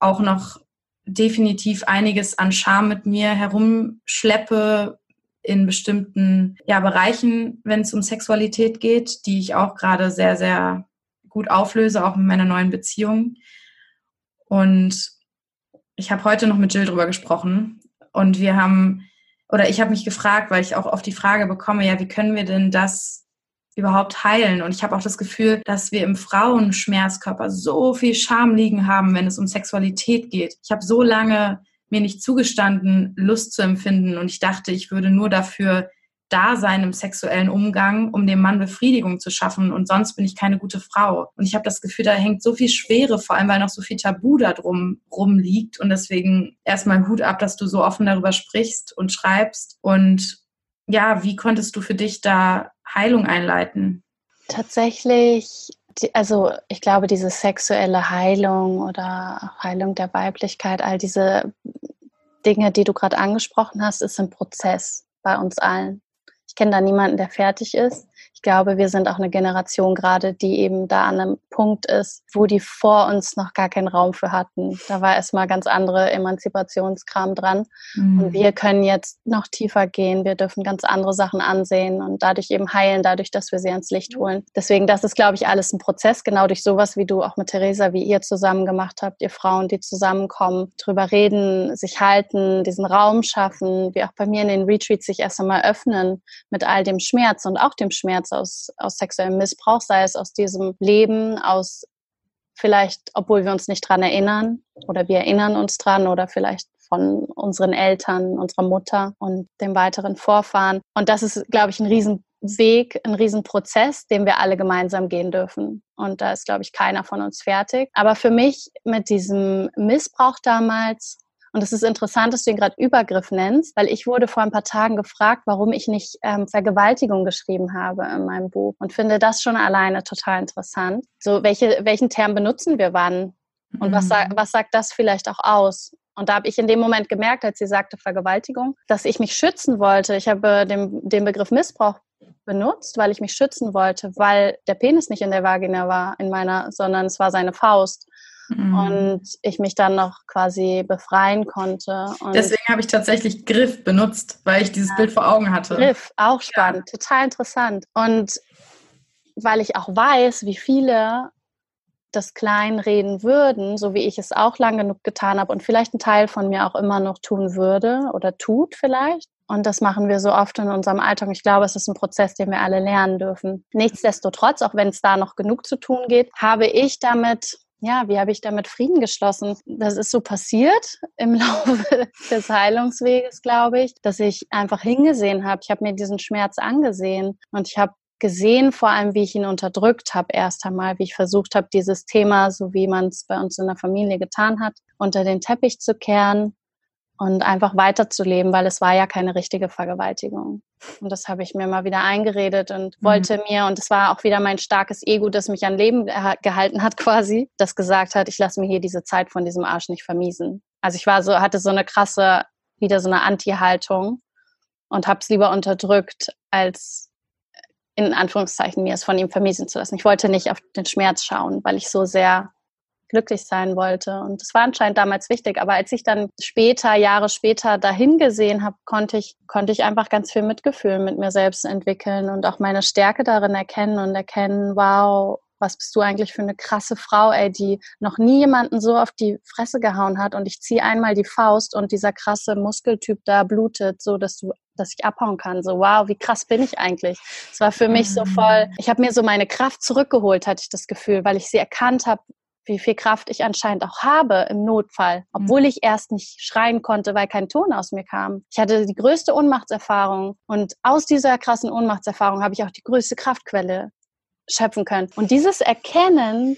auch noch definitiv einiges an Scham mit mir herumschleppe in bestimmten ja, Bereichen, wenn es um Sexualität geht, die ich auch gerade sehr, sehr gut auflöse, auch mit meiner neuen Beziehung. Und ich habe heute noch mit Jill drüber gesprochen und wir haben oder ich habe mich gefragt, weil ich auch oft die Frage bekomme, ja, wie können wir denn das überhaupt heilen? Und ich habe auch das Gefühl, dass wir im Frauenschmerzkörper so viel Scham liegen haben, wenn es um Sexualität geht. Ich habe so lange mir nicht zugestanden, Lust zu empfinden und ich dachte, ich würde nur dafür da sein im sexuellen Umgang, um dem Mann Befriedigung zu schaffen und sonst bin ich keine gute Frau. Und ich habe das Gefühl, da hängt so viel Schwere, vor allem weil noch so viel Tabu da drum rumliegt und deswegen erstmal Hut ab, dass du so offen darüber sprichst und schreibst und ja, wie konntest du für dich da Heilung einleiten? Tatsächlich also ich glaube, diese sexuelle Heilung oder Heilung der Weiblichkeit, all diese Dinge, die du gerade angesprochen hast, ist ein Prozess bei uns allen. Ich kenne da niemanden, der fertig ist ich glaube, wir sind auch eine Generation gerade, die eben da an einem Punkt ist, wo die vor uns noch gar keinen Raum für hatten. Da war erstmal ganz andere Emanzipationskram dran. Mhm. Und wir können jetzt noch tiefer gehen. Wir dürfen ganz andere Sachen ansehen und dadurch eben heilen, dadurch, dass wir sie ans Licht holen. Deswegen, das ist, glaube ich, alles ein Prozess, genau durch sowas, wie du auch mit Theresa, wie ihr zusammen gemacht habt, ihr Frauen, die zusammenkommen, drüber reden, sich halten, diesen Raum schaffen, wie auch bei mir in den Retreats sich erst einmal öffnen mit all dem Schmerz und auch dem Schmerz aus, aus sexuellem Missbrauch, sei es aus diesem Leben, aus vielleicht, obwohl wir uns nicht dran erinnern oder wir erinnern uns dran oder vielleicht von unseren Eltern, unserer Mutter und dem weiteren Vorfahren. Und das ist, glaube ich, ein Riesenweg, ein Riesenprozess, den wir alle gemeinsam gehen dürfen. Und da ist, glaube ich, keiner von uns fertig. Aber für mich mit diesem Missbrauch damals und es ist interessant, dass du ihn gerade Übergriff nennst, weil ich wurde vor ein paar Tagen gefragt, warum ich nicht ähm, Vergewaltigung geschrieben habe in meinem Buch und finde das schon alleine total interessant. So, welche, welchen Term benutzen wir wann? Und mhm. was, was sagt das vielleicht auch aus? Und da habe ich in dem Moment gemerkt, als sie sagte Vergewaltigung, dass ich mich schützen wollte. Ich habe den, den Begriff Missbrauch benutzt, weil ich mich schützen wollte, weil der Penis nicht in der Vagina war, in meiner, sondern es war seine Faust mhm. und ich mich dann noch quasi befreien konnte. Und Deswegen habe ich tatsächlich Griff benutzt, weil ich dieses ja, Bild vor Augen hatte. Griff, auch spannend, ja. total interessant. Und weil ich auch weiß, wie viele das kleinreden würden, so wie ich es auch lang genug getan habe und vielleicht ein Teil von mir auch immer noch tun würde oder tut vielleicht. Und das machen wir so oft in unserem Alltag. Ich glaube, es ist ein Prozess, den wir alle lernen dürfen. Nichtsdestotrotz, auch wenn es da noch genug zu tun geht, habe ich damit ja, wie habe ich damit Frieden geschlossen? Das ist so passiert im Laufe des Heilungsweges, glaube ich, dass ich einfach hingesehen habe. Ich habe mir diesen Schmerz angesehen und ich habe gesehen, vor allem wie ich ihn unterdrückt habe, erst einmal, wie ich versucht habe, dieses Thema, so wie man es bei uns in der Familie getan hat, unter den Teppich zu kehren und einfach weiterzuleben, weil es war ja keine richtige Vergewaltigung. Und das habe ich mir mal wieder eingeredet und mhm. wollte mir, und es war auch wieder mein starkes Ego, das mich an Leben gehalten hat quasi, das gesagt hat, ich lasse mir hier diese Zeit von diesem Arsch nicht vermiesen. Also ich war so, hatte so eine krasse, wieder so eine Anti-Haltung und habe es lieber unterdrückt, als in Anführungszeichen mir es von ihm vermiesen zu lassen. Ich wollte nicht auf den Schmerz schauen, weil ich so sehr glücklich sein wollte. Und das war anscheinend damals wichtig. Aber als ich dann später, Jahre später dahin gesehen habe, konnte ich, konnte ich einfach ganz viel Mitgefühl mit mir selbst entwickeln und auch meine Stärke darin erkennen und erkennen, wow, was bist du eigentlich für eine krasse Frau, ey, die noch nie jemanden so auf die Fresse gehauen hat und ich ziehe einmal die Faust und dieser krasse Muskeltyp da blutet, so dass du dass ich abhauen kann. So, wow, wie krass bin ich eigentlich? Es war für mich so voll, mhm. ich habe mir so meine Kraft zurückgeholt, hatte ich das Gefühl, weil ich sie erkannt habe, wie viel Kraft ich anscheinend auch habe im Notfall, obwohl ich erst nicht schreien konnte, weil kein Ton aus mir kam. Ich hatte die größte Ohnmachtserfahrung und aus dieser krassen Ohnmachtserfahrung habe ich auch die größte Kraftquelle schöpfen können. Und dieses Erkennen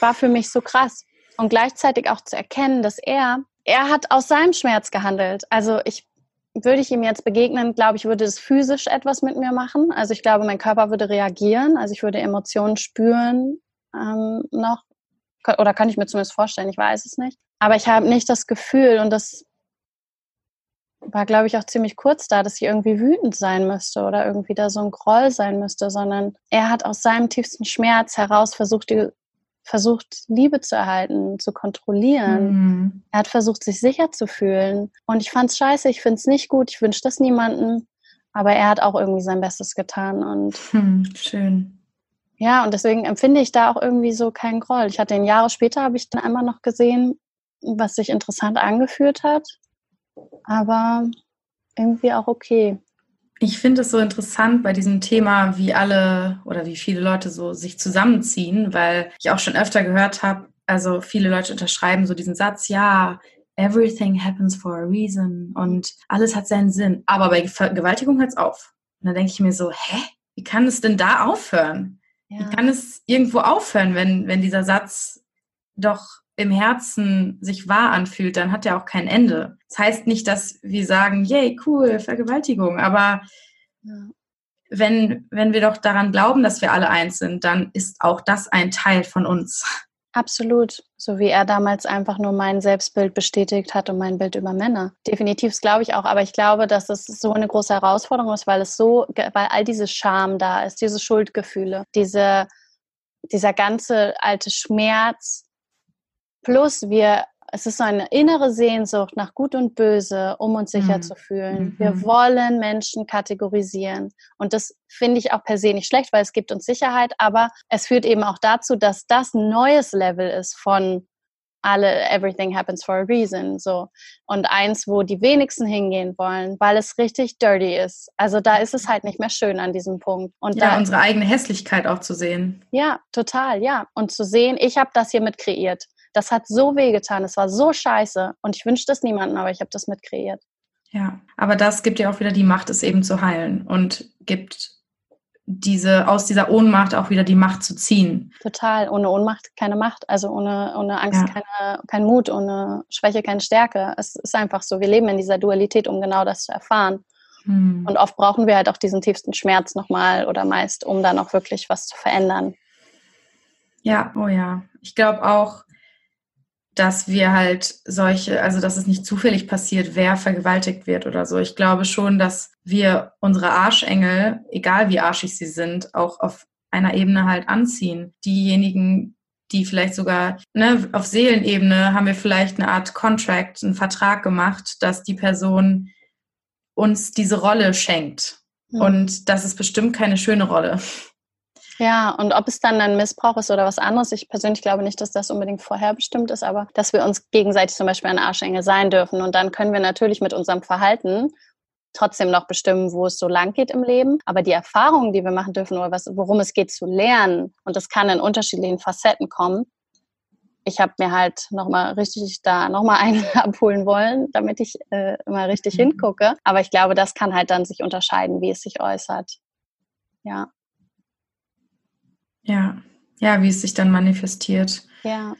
war für mich so krass und gleichzeitig auch zu erkennen, dass er er hat aus seinem Schmerz gehandelt. Also ich würde ich ihm jetzt begegnen, glaube ich, würde es physisch etwas mit mir machen. Also ich glaube, mein Körper würde reagieren. Also ich würde Emotionen spüren ähm, noch. Oder kann ich mir zumindest vorstellen, ich weiß es nicht. Aber ich habe nicht das Gefühl, und das war, glaube ich, auch ziemlich kurz da, dass ich irgendwie wütend sein müsste oder irgendwie da so ein Groll sein müsste, sondern er hat aus seinem tiefsten Schmerz heraus versucht, die versucht, Liebe zu erhalten, zu kontrollieren. Mhm. Er hat versucht, sich sicher zu fühlen. Und ich fand es scheiße, ich finde es nicht gut, ich wünsche das niemandem. Aber er hat auch irgendwie sein Bestes getan. Und hm, schön. Ja, und deswegen empfinde ich da auch irgendwie so keinen Groll. Ich hatte ihn Jahre später, habe ich dann einmal noch gesehen, was sich interessant angefühlt hat. Aber irgendwie auch okay. Ich finde es so interessant bei diesem Thema, wie alle oder wie viele Leute so sich zusammenziehen, weil ich auch schon öfter gehört habe, also viele Leute unterschreiben so diesen Satz, ja, everything happens for a reason und alles hat seinen Sinn. Aber bei Vergewaltigung hört es auf. Und dann denke ich mir so, hä? Wie kann es denn da aufhören? Ja. Wie kann es irgendwo aufhören, wenn, wenn dieser Satz doch im Herzen sich wahr anfühlt, dann hat er auch kein Ende. Das heißt nicht, dass wir sagen, yay, cool, Vergewaltigung, aber ja. wenn, wenn wir doch daran glauben, dass wir alle eins sind, dann ist auch das ein Teil von uns. Absolut. So wie er damals einfach nur mein Selbstbild bestätigt hat und mein Bild über Männer. Definitiv, glaube ich auch. Aber ich glaube, dass es so eine große Herausforderung ist, weil es so, weil all diese Scham da ist, diese Schuldgefühle, diese, dieser ganze alte Schmerz, Plus wir, es ist so eine innere Sehnsucht nach Gut und Böse, um uns sicher mhm. zu fühlen. Mhm. Wir wollen Menschen kategorisieren. Und das finde ich auch per se nicht schlecht, weil es gibt uns Sicherheit, aber es führt eben auch dazu, dass das ein neues Level ist von alle everything happens for a reason so und eins wo die wenigsten hingehen wollen weil es richtig dirty ist also da ist es halt nicht mehr schön an diesem Punkt und ja da, unsere eigene Hässlichkeit auch zu sehen ja total ja und zu sehen ich habe das hier mit kreiert das hat so weh getan, es war so scheiße und ich wünsche das niemandem, aber ich habe das mit kreiert. Ja, aber das gibt ja auch wieder die Macht, es eben zu heilen und gibt diese, aus dieser Ohnmacht auch wieder die Macht zu ziehen. Total. Ohne Ohnmacht keine Macht. Also ohne, ohne Angst ja. keine, kein Mut, ohne Schwäche keine Stärke. Es ist einfach so. Wir leben in dieser Dualität, um genau das zu erfahren. Hm. Und oft brauchen wir halt auch diesen tiefsten Schmerz nochmal oder meist, um dann auch wirklich was zu verändern. Ja, oh ja. Ich glaube auch, dass wir halt solche, also dass es nicht zufällig passiert, wer vergewaltigt wird oder so. Ich glaube schon, dass wir unsere Arschengel, egal wie arschig sie sind, auch auf einer Ebene halt anziehen. Diejenigen, die vielleicht sogar ne, auf Seelenebene haben wir vielleicht eine Art Contract, einen Vertrag gemacht, dass die Person uns diese Rolle schenkt. Mhm. Und das ist bestimmt keine schöne Rolle. Ja, und ob es dann ein Missbrauch ist oder was anderes, ich persönlich glaube nicht, dass das unbedingt vorherbestimmt ist, aber dass wir uns gegenseitig zum Beispiel ein Arschengel sein dürfen. Und dann können wir natürlich mit unserem Verhalten trotzdem noch bestimmen, wo es so lang geht im Leben. Aber die Erfahrungen, die wir machen dürfen oder was, worum es geht zu lernen, und das kann in unterschiedlichen Facetten kommen. Ich habe mir halt nochmal richtig da nochmal einen abholen wollen, damit ich äh, immer richtig mhm. hingucke. Aber ich glaube, das kann halt dann sich unterscheiden, wie es sich äußert. Ja. Ja, ja, wie es sich dann manifestiert. Ja.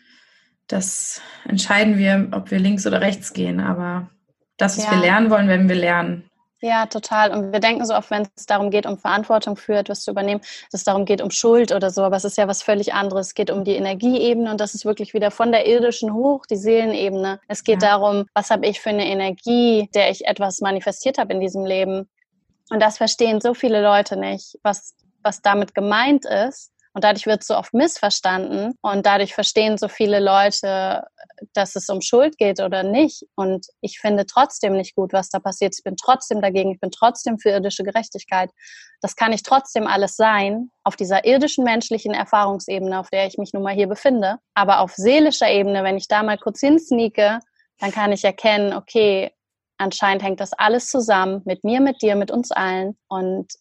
Das entscheiden wir, ob wir links oder rechts gehen. Aber das, was Ja. wir lernen wollen, werden wir lernen. Ja, total. Und wir denken so oft, wenn es darum geht, um Verantwortung für etwas zu übernehmen, dass es darum geht, um Schuld oder so. Aber es ist ja was völlig anderes. Es geht um die Energieebene und das ist wirklich wieder von der irdischen hoch, die Seelenebene. Es geht Ja. darum, was habe ich für eine Energie, der ich etwas manifestiert habe in diesem Leben. Und das verstehen so viele Leute nicht, was, was damit gemeint ist. Und dadurch wird es so oft missverstanden. Und dadurch verstehen so viele Leute, dass es um Schuld geht oder nicht. Und ich finde trotzdem nicht gut, was da passiert. Ich bin trotzdem dagegen. Ich bin trotzdem für irdische Gerechtigkeit. Das kann ich trotzdem alles sein, auf dieser irdischen menschlichen Erfahrungsebene, auf der ich mich nun mal hier befinde. Aber auf seelischer Ebene, wenn ich da mal kurz hinsneake, dann kann ich erkennen, okay, anscheinend hängt das alles zusammen mit mir, mit dir, mit uns allen. Und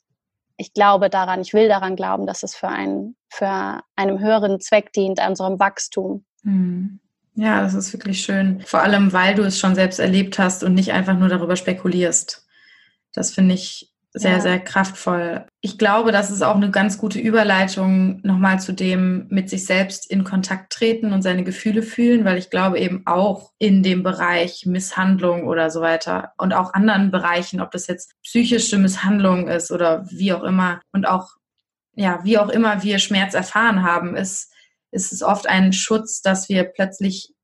ich glaube daran, ich will daran glauben, dass es für, einen, für einem höheren Zweck dient, an unserem Wachstum. Hm. Ja, das ist wirklich schön. Vor allem, weil du es schon selbst erlebt hast und nicht einfach nur darüber spekulierst. Das finde ich sehr, Ja. sehr kraftvoll. Ich glaube, das ist auch eine ganz gute Überleitung nochmal zu dem mit sich selbst in Kontakt treten und seine Gefühle fühlen, weil ich glaube eben auch in dem Bereich Misshandlung oder so weiter und auch anderen Bereichen, ob das jetzt psychische Misshandlung ist oder wie auch immer und auch, ja, wie auch immer wir Schmerz erfahren haben, ist, ist es oft ein Schutz, dass wir plötzlich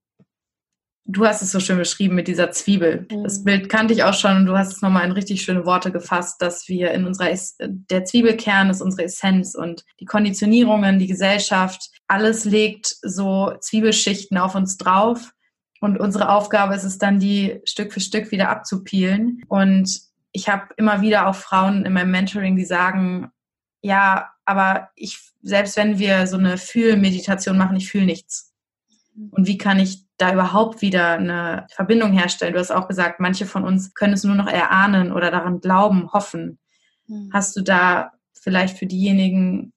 Du hast es so schön beschrieben mit dieser Zwiebel. Mhm. Das Bild kannte ich auch schon und du hast es nochmal in richtig schöne Worte gefasst, dass wir in unserer, Es- der Zwiebelkern ist unsere Essenz und die Konditionierungen, die Gesellschaft, alles legt so Zwiebelschichten auf uns drauf und unsere Aufgabe ist es dann, die Stück für Stück wieder abzupielen. Und ich habe immer wieder auch Frauen in meinem Mentoring, die sagen, ja, aber ich, selbst wenn wir so eine Fühlmeditation machen, ich fühle nichts. Und wie kann ich da überhaupt wieder eine Verbindung herstellen? Du hast auch gesagt, manche von uns können es nur noch erahnen oder daran glauben, hoffen. Hast du da vielleicht für diejenigen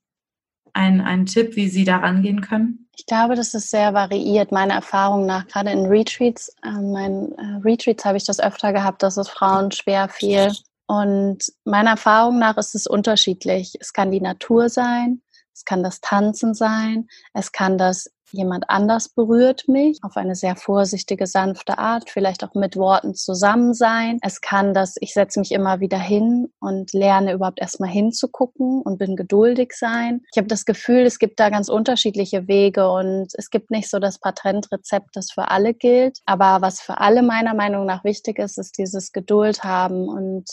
einen, einen Tipp, wie sie da rangehen können? Ich glaube, das ist sehr variiert, meiner Erfahrung nach. Gerade in Retreats, äh, meinen äh, Retreats habe ich das öfter gehabt, dass es Frauen schwer fiel. Und meiner Erfahrung nach ist es unterschiedlich. Es kann die Natur sein, es kann das Tanzen sein, es kann das jemand anders berührt mich auf eine sehr vorsichtige, sanfte Art, vielleicht auch mit Worten zusammen sein. Es kann das, ich setze mich immer wieder hin und lerne überhaupt erstmal hinzugucken und bin geduldig sein. Ich habe das Gefühl, es gibt da ganz unterschiedliche Wege und es gibt nicht so das Patentrezept, das für alle gilt. Aber was für alle meiner Meinung nach wichtig ist, ist dieses Geduld haben und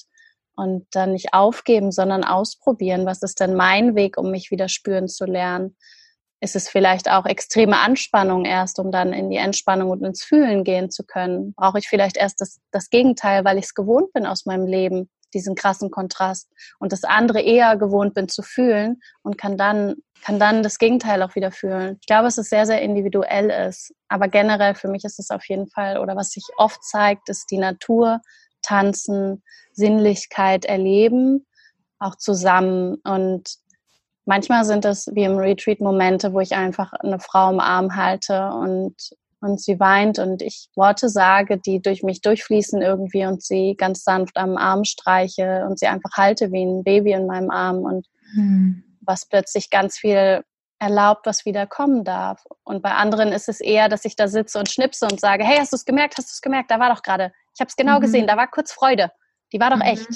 und dann nicht aufgeben, sondern ausprobieren. Was ist denn mein Weg, um mich wieder spüren zu lernen? Ist es vielleicht auch extreme Anspannung erst, um dann in die Entspannung und ins Fühlen gehen zu können? Brauche ich vielleicht erst das, das Gegenteil, weil ich es gewohnt bin aus meinem Leben, diesen krassen Kontrast und das andere eher gewohnt bin zu fühlen und kann dann, kann dann das Gegenteil auch wieder fühlen. Ich glaube, dass es sehr, sehr individuell ist. Aber generell für mich ist es auf jeden Fall, oder was sich oft zeigt, ist die Natur, Tanzen, Sinnlichkeit erleben, auch zusammen. Und manchmal sind es wie im Retreat Momente, wo ich einfach eine Frau im Arm halte und, und sie weint und ich Worte sage, die durch mich durchfließen irgendwie und sie ganz sanft am Arm streiche und sie einfach halte wie ein Baby in meinem Arm und Hm. was plötzlich ganz viel erlaubt, was wieder kommen darf. Und bei anderen ist es eher, dass ich da sitze und schnipse und sage, hey, hast du es gemerkt? Hast du es gemerkt? Da war doch gerade. Ich habe es genau Mhm. gesehen. Da war kurz Freude. Die war doch Mhm. echt.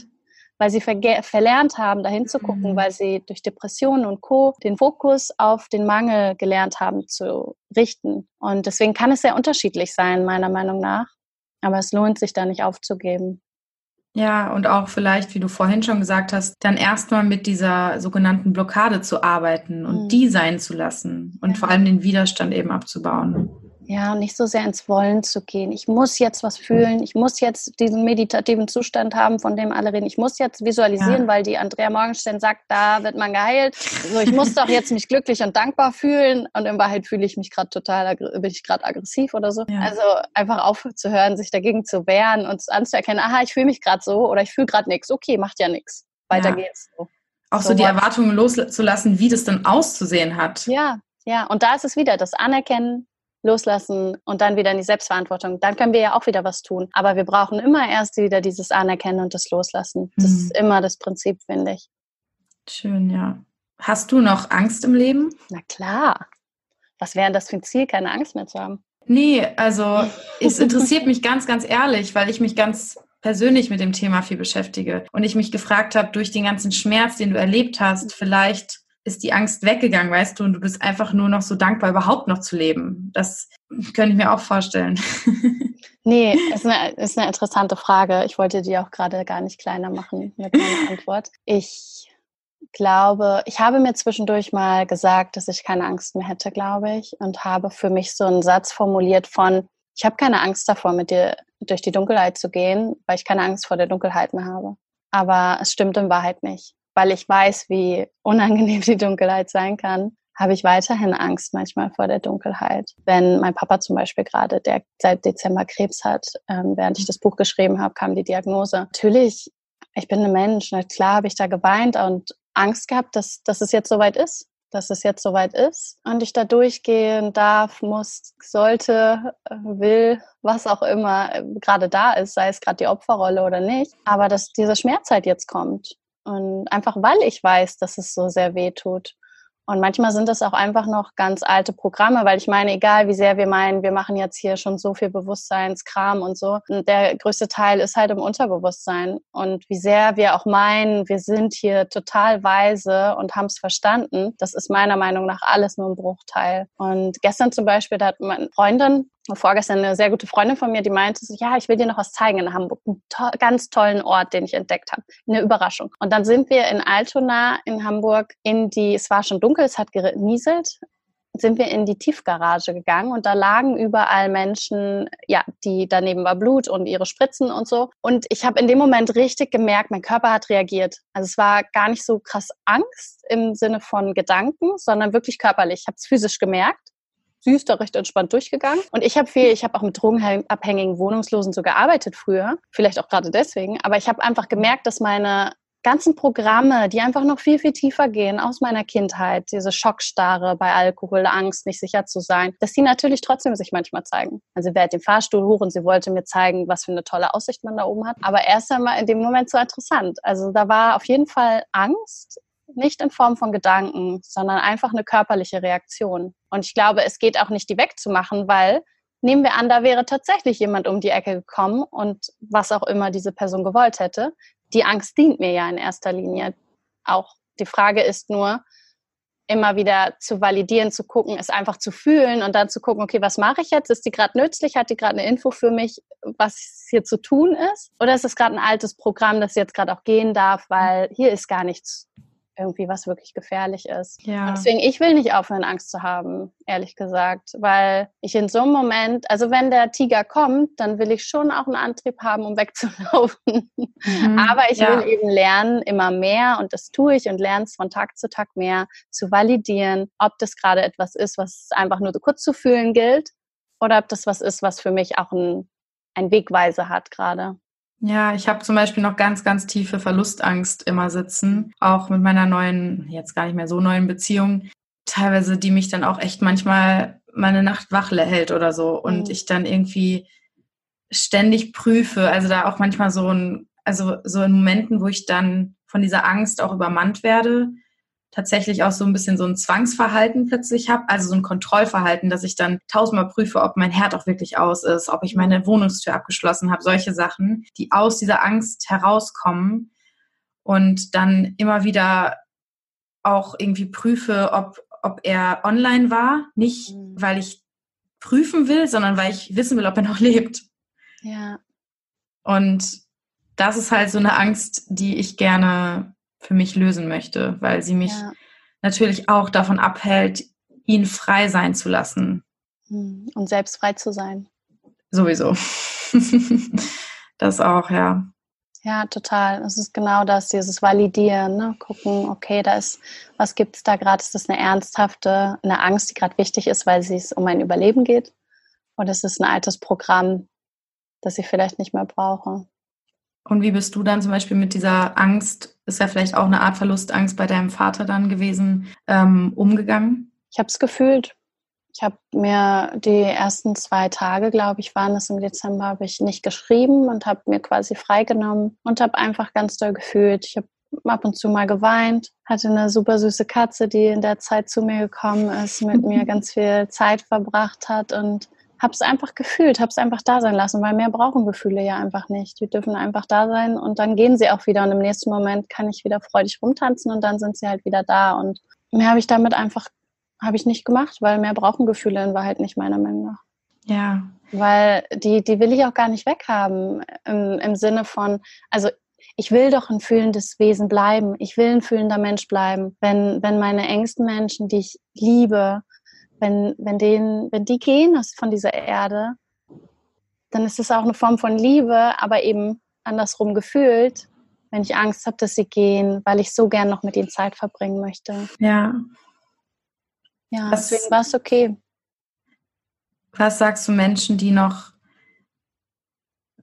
Weil sie verlernt haben, dahin zu gucken, Mhm. weil sie durch Depressionen und Co. den Fokus auf den Mangel gelernt haben zu richten. Und deswegen kann es sehr unterschiedlich sein, meiner Meinung nach. Aber es lohnt sich da nicht aufzugeben. Ja, und auch vielleicht, wie du vorhin schon gesagt hast, dann erstmal mit dieser sogenannten Blockade zu arbeiten und Mhm. die sein zu lassen und Ja. vor allem den Widerstand eben abzubauen. Ja, und nicht so sehr ins Wollen zu gehen. Ich muss jetzt was fühlen. Ich muss jetzt diesen meditativen Zustand haben, von dem alle reden. Ich muss jetzt visualisieren, Ja. weil die Andrea Morgenstern sagt, da wird man geheilt. So, ich muss doch jetzt mich glücklich und dankbar fühlen. Und in Wahrheit fühle ich mich gerade total, bin ich gerade aggressiv oder so. Ja. Also einfach aufzuhören, sich dagegen zu wehren und anzuerkennen, aha, ich fühle mich gerade so oder ich fühle gerade nichts. Okay, macht ja nichts. Weiter Ja. geht's so. Auch so, So die? Erwartungen loszulassen, wie das dann auszusehen hat. Ja, ja. Und da ist es wieder das Anerkennen, loslassen und dann wieder in die Selbstverantwortung. Dann können wir ja auch wieder was tun. Aber wir brauchen immer erst wieder dieses Anerkennen und das Loslassen. Das Mhm. ist immer das Prinzip, finde ich. Schön, ja. Hast du noch Angst im Leben? Na klar. Was wäre das für ein Ziel, keine Angst mehr zu haben? Nee, also es interessiert mich ganz, ganz ehrlich, weil ich mich ganz persönlich mit dem Thema viel beschäftige und ich mich gefragt habe, durch den ganzen Schmerz, den du erlebt hast, vielleicht ist die Angst weggegangen, weißt du, und du bist einfach nur noch so dankbar, überhaupt noch zu leben. Das könnte ich mir auch vorstellen. Nee, ist eine, ist eine interessante Frage. Ich wollte die auch gerade gar nicht kleiner machen mit meiner Antwort. Ich glaube, ich habe mir zwischendurch mal gesagt, dass ich keine Angst mehr hätte, glaube ich, und habe für mich so einen Satz formuliert von, ich habe keine Angst davor, mit dir durch die Dunkelheit zu gehen, weil ich keine Angst vor der Dunkelheit mehr habe. Aber es stimmt in Wahrheit nicht, weil ich weiß, wie unangenehm die Dunkelheit sein kann habe ich weiterhin Angst manchmal vor der Dunkelheit. Wenn mein Papa zum Beispiel gerade, der seit Dezember Krebs hat, ähm, während ich das Buch geschrieben habe, kam die Diagnose. Natürlich, ich bin ein Mensch, klar habe ich da geweint und Angst gehabt, dass, dass es jetzt soweit ist dass es jetzt soweit ist und ich da durchgehen darf, muss, sollte, äh, will, was auch immer äh, gerade da ist, sei es gerade die Opferrolle oder nicht, aber dass diese Schmerzzeit jetzt kommt. Und einfach weil ich weiß, dass es so sehr weh tut. Und manchmal sind das auch einfach noch ganz alte Programme, weil ich meine, egal wie sehr wir meinen, wir machen jetzt hier schon so viel Bewusstseinskram und so, der größte Teil ist halt im Unterbewusstsein. Und wie sehr wir auch meinen, wir sind hier total weise und haben es verstanden, das ist meiner Meinung nach alles nur ein Bruchteil. Und gestern zum Beispiel, da hat meine Freundin vorgestern eine sehr gute Freundin von mir, die meinte so, ja, ich will dir noch was zeigen in Hamburg. Einen to ganz tollen Ort, den ich entdeckt habe. Eine Überraschung. Und dann sind wir in Altona in Hamburg in die, es war schon dunkel, es hat genieselt, sind wir in die Tiefgarage gegangen und da lagen überall Menschen, ja, die daneben war Blut und ihre Spritzen und so. Und ich habe in dem Moment richtig gemerkt, mein Körper hat reagiert. Also es war gar nicht so krass Angst im Sinne von Gedanken, sondern wirklich körperlich. Ich habe es physisch gemerkt süß da recht entspannt durchgegangen. Und ich habe viel, ich habe auch mit drogenabhängigen Wohnungslosen so gearbeitet früher, vielleicht auch gerade deswegen, aber ich habe einfach gemerkt, dass meine ganzen Programme, die einfach noch viel, viel tiefer gehen aus meiner Kindheit, diese Schockstarre bei Alkohol, Angst, nicht sicher zu sein, dass die natürlich trotzdem sich manchmal zeigen. Also wer hat den Fahrstuhl hoch und sie wollte mir zeigen, was für eine tolle Aussicht man da oben hat. Aber erst einmal in dem Moment so interessant. Also da war auf jeden Fall Angst, nicht in Form von Gedanken, sondern einfach eine körperliche Reaktion. Und ich glaube, es geht auch nicht, die wegzumachen, weil nehmen wir an, da wäre tatsächlich jemand um die Ecke gekommen und was auch immer diese Person gewollt hätte. Die Angst dient mir ja in erster Linie. Auch die Frage ist nur, immer wieder zu validieren, zu gucken, es einfach zu fühlen und dann zu gucken, okay, was mache ich jetzt? Ist die gerade nützlich? Hat die gerade eine Info für mich, was hier zu tun ist? Oder ist es gerade ein altes Programm, das jetzt gerade auch gehen darf, weil hier ist gar nichts irgendwie was wirklich gefährlich ist. Ja. Und deswegen, ich will nicht aufhören, Angst zu haben, ehrlich gesagt, weil ich in so einem Moment, also wenn der Tiger kommt, dann will ich schon auch einen Antrieb haben, um wegzulaufen. Mhm, Aber ich ja. will eben lernen, immer mehr, und das tue ich und lerne es von Tag zu Tag mehr, zu validieren, ob das gerade etwas ist, was einfach nur so kurz zu fühlen gilt, oder ob das was ist, was für mich auch ein, ein Wegweise hat gerade. Ja, ich habe zum Beispiel noch ganz, ganz tiefe Verlustangst immer sitzen, auch mit meiner neuen, jetzt gar nicht mehr so neuen Beziehung, teilweise, die mich dann auch echt manchmal meine Nacht wach hält oder so und mhm. ich dann irgendwie ständig prüfe, also da auch manchmal so ein, also so in Momenten, wo ich dann von dieser Angst auch übermannt werde, tatsächlich auch so ein bisschen so ein Zwangsverhalten plötzlich habe, also so ein Kontrollverhalten, dass ich dann tausendmal prüfe, ob mein Herd auch wirklich aus ist, ob ich meine Wohnungstür abgeschlossen habe, solche Sachen, die aus dieser Angst herauskommen und dann immer wieder auch irgendwie prüfe, ob, ob er online war, nicht mhm. weil ich prüfen will, sondern weil ich wissen will, ob er noch lebt. Ja. Und das ist halt so eine Angst, die ich gerne für mich lösen möchte, weil sie mich ja. natürlich auch davon abhält, ihn frei sein zu lassen. Hm, und selbst frei zu sein. Sowieso. das auch, ja. Ja, total. Es ist genau das, dieses Validieren, ne? gucken, okay, da ist, was gibt es da gerade? Ist das eine ernsthafte, eine Angst, die gerade wichtig ist, weil es um mein Überleben geht? Oder ist es ein altes Programm, das ich vielleicht nicht mehr brauche? Und wie bist du dann zum Beispiel mit dieser Angst, ist ja vielleicht auch eine Art Verlustangst bei deinem Vater dann gewesen, ähm, umgegangen? Ich habe es gefühlt. Ich habe mir die ersten zwei Tage, glaube ich, waren es im Dezember, habe ich nicht geschrieben und habe mir quasi freigenommen und habe einfach ganz doll gefühlt. Ich habe ab und zu mal geweint, hatte eine super süße Katze, die in der Zeit zu mir gekommen ist, mit mir ganz viel Zeit verbracht hat und habe es einfach gefühlt, habe es einfach da sein lassen, weil mehr brauchen Gefühle ja einfach nicht. Die dürfen einfach da sein und dann gehen sie auch wieder und im nächsten Moment kann ich wieder freudig rumtanzen und dann sind sie halt wieder da und mehr habe ich damit einfach habe ich nicht gemacht, weil mehr brauchen Gefühle in Wahrheit nicht meiner Meinung nach. Ja. Weil die, die will ich auch gar nicht weghaben im, im Sinne von, also ich will doch ein fühlendes Wesen bleiben. Ich will ein fühlender Mensch bleiben. Wenn, wenn meine engsten Menschen, die ich liebe, wenn, wenn, denen, wenn die gehen von dieser Erde, dann ist es auch eine Form von Liebe, aber eben andersrum gefühlt, wenn ich Angst habe, dass sie gehen, weil ich so gern noch mit ihnen Zeit verbringen möchte. Ja. Ja, was, deswegen war es okay. Was sagst du Menschen, die noch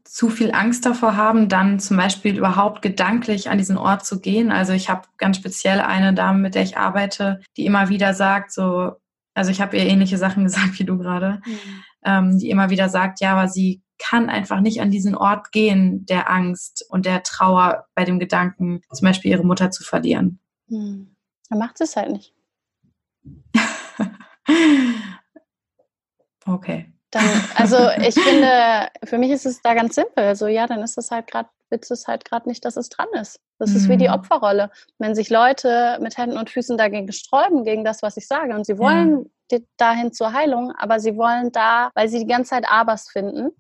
zu viel Angst davor haben, dann zum Beispiel überhaupt gedanklich an diesen Ort zu gehen. Also ich habe ganz speziell eine Dame, mit der ich arbeite, die immer wieder sagt, so, also ich habe ihr ähnliche Sachen gesagt wie du gerade, mhm. ähm, die immer wieder sagt, ja, aber sie kann einfach nicht an diesen Ort gehen der Angst und der Trauer bei dem Gedanken, zum Beispiel ihre Mutter zu verlieren. Mhm. Dann macht sie es halt nicht. okay. Dann, also ich finde, für mich ist es da ganz simpel. So, ja, dann ist es halt gerade, willst du es halt gerade nicht, dass es dran ist. Das mhm. ist wie die mhm. Opferrolle. Wenn sich Leute mit Händen und Füßen dagegen sträuben, gegen das, was ich sage, und sie wollen ja. dahin zur Heilung, aber sie wollen da, weil sie die ganze Zeit Abers finden,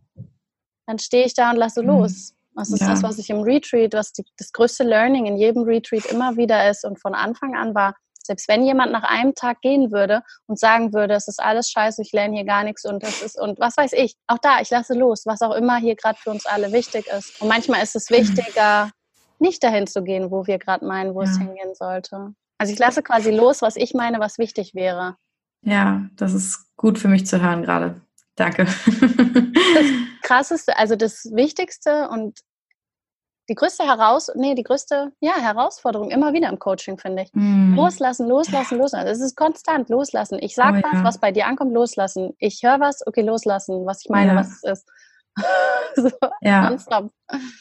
dann stehe ich da und lasse mhm. los. Das ist ja. das, was ich im Retreat, was die, das größte Learning in jedem Retreat immer wieder ist und von Anfang an war, selbst wenn jemand nach einem Tag gehen würde und sagen würde, es ist alles scheiße, ich lerne hier gar nichts und das ist und was weiß ich, auch da, ich lasse los, was auch immer hier gerade für uns alle wichtig ist. Und manchmal ist es wichtiger, nicht dahin zu gehen, wo wir gerade meinen, wo ja. es hingehen sollte. Also ich lasse quasi los, was ich meine, was wichtig wäre. Ja, das ist gut für mich zu hören gerade. Danke. Das Krasseste, also das Wichtigste und die größte Heraus nee, die größte ja, Herausforderung immer wieder im Coaching, finde ich. Mm. Loslassen, loslassen, loslassen. Es ist konstant loslassen. Ich sage oh, was, ja. was bei dir ankommt, loslassen. Ich höre was, okay, loslassen, was ich meine, ja. was es ist. so, ja.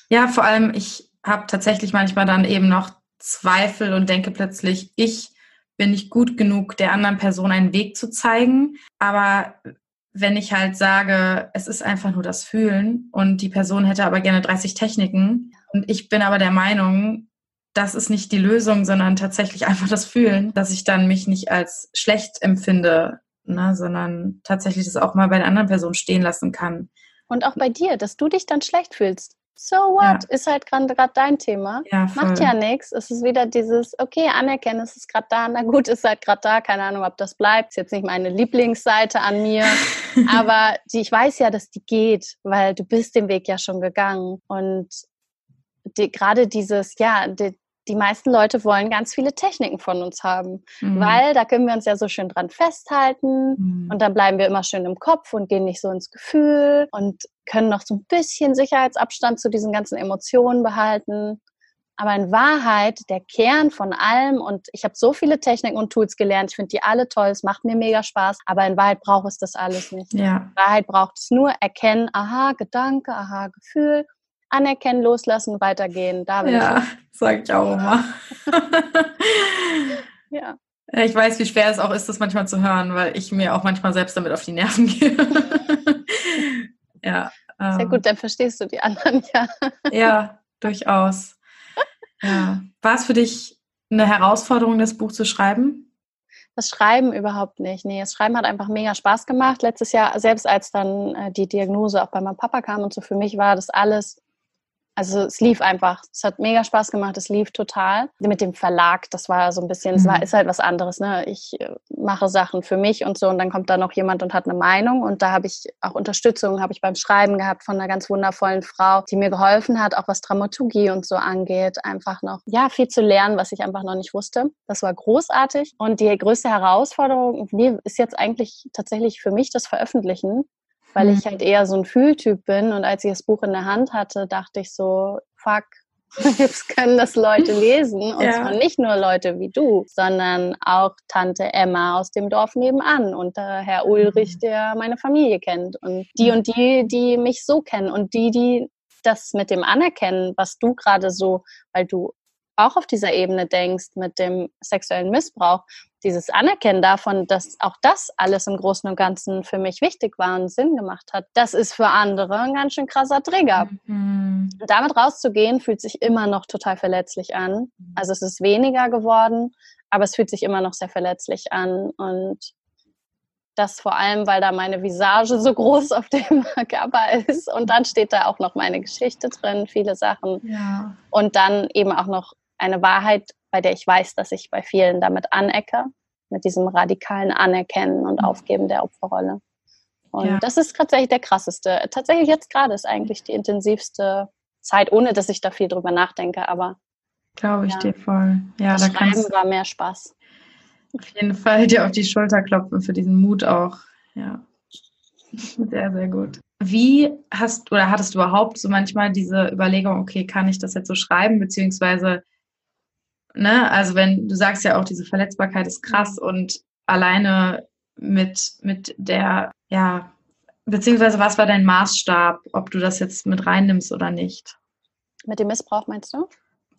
ja, vor allem, ich habe tatsächlich manchmal dann eben noch Zweifel und denke plötzlich, ich bin nicht gut genug, der anderen Person einen Weg zu zeigen. Aber wenn ich halt sage, es ist einfach nur das Fühlen und die Person hätte aber gerne 30 Techniken und ich bin aber der Meinung, das ist nicht die Lösung, sondern tatsächlich einfach das Fühlen, dass ich dann mich nicht als schlecht empfinde, ne, sondern tatsächlich das auch mal bei der anderen Person stehen lassen kann. Und auch bei dir, dass du dich dann schlecht fühlst. So what? Ja. Ist halt gerade dein Thema. Ja, Macht ja nichts. Es ist wieder dieses, okay, anerkennen, es ist gerade da. Na gut, ist halt gerade da. Keine Ahnung, ob das bleibt. Ist jetzt nicht meine Lieblingsseite an mir. aber die, ich weiß ja, dass die geht, weil du bist den Weg ja schon gegangen. Und die, gerade dieses, ja, die, die meisten Leute wollen ganz viele Techniken von uns haben, mhm. weil da können wir uns ja so schön dran festhalten mhm. und dann bleiben wir immer schön im Kopf und gehen nicht so ins Gefühl und können noch so ein bisschen Sicherheitsabstand zu diesen ganzen Emotionen behalten. Aber in Wahrheit, der Kern von allem, und ich habe so viele Techniken und Tools gelernt, ich finde die alle toll, es macht mir mega Spaß, aber in Wahrheit braucht es das alles nicht. Ja. In Wahrheit braucht es nur erkennen, aha, Gedanke, aha, Gefühl, anerkennen, loslassen, weitergehen. Da bin ja, sage ich auch immer. ja. Ich weiß, wie schwer es auch ist, das manchmal zu hören, weil ich mir auch manchmal selbst damit auf die Nerven gehe. ja. Sehr ähm, gut, dann verstehst du die anderen ja. ja, durchaus. Ja. War es für dich eine Herausforderung, das Buch zu schreiben? Das Schreiben überhaupt nicht. Nee, das Schreiben hat einfach mega Spaß gemacht. Letztes Jahr, selbst als dann äh, die Diagnose auch bei meinem Papa kam und so, für mich war das alles also es lief einfach. Es hat mega Spaß gemacht. Es lief total. Mit dem Verlag, das war so ein bisschen, es war, mhm. ist halt was anderes. Ne? Ich äh, mache Sachen für mich und so und dann kommt da noch jemand und hat eine Meinung und da habe ich auch Unterstützung, habe ich beim Schreiben gehabt von einer ganz wundervollen Frau, die mir geholfen hat, auch was Dramaturgie und so angeht, einfach noch, ja, viel zu lernen, was ich einfach noch nicht wusste. Das war großartig und die größte Herausforderung ist jetzt eigentlich tatsächlich für mich das Veröffentlichen, weil ich mhm. halt eher so ein Fühltyp bin. Und als ich das Buch in der Hand hatte, dachte ich so, fuck, jetzt können das Leute lesen. Und ja. zwar nicht nur Leute wie du, sondern auch Tante Emma aus dem Dorf nebenan und Herr Ulrich, mhm. der meine Familie kennt. Und die und die, die mich so kennen und die, die das mit dem Anerkennen, was du gerade so, weil du auch auf dieser Ebene denkst mit dem sexuellen Missbrauch, dieses Anerkennen davon, dass auch das alles im Großen und Ganzen für mich wichtig war und Sinn gemacht hat, das ist für andere ein ganz schön krasser Trigger. Mhm. Damit rauszugehen, fühlt sich immer noch total verletzlich an. Also es ist weniger geworden, aber es fühlt sich immer noch sehr verletzlich an. Und das vor allem, weil da meine Visage so groß auf dem Körper ist. Und dann steht da auch noch meine Geschichte drin, viele Sachen. Ja. Und dann eben auch noch eine Wahrheit bei der ich weiß, dass ich bei vielen damit anecke, mit diesem radikalen Anerkennen und mhm. Aufgeben der Opferrolle. Und ja. das ist tatsächlich der krasseste. Tatsächlich jetzt gerade ist eigentlich die intensivste Zeit, ohne dass ich da viel drüber nachdenke, aber. Glaube ich ja, dir voll. Ja, das da Schreiben war mehr Spaß. Auf jeden Fall dir auf die Schulter klopfen für diesen Mut auch. Ja. Sehr, sehr gut. Wie hast oder hattest du überhaupt so manchmal diese Überlegung, okay, kann ich das jetzt so schreiben, beziehungsweise ne, also wenn du sagst ja auch, diese Verletzbarkeit ist krass und alleine mit, mit der, ja, beziehungsweise was war dein Maßstab, ob du das jetzt mit reinnimmst oder nicht? Mit dem Missbrauch meinst du?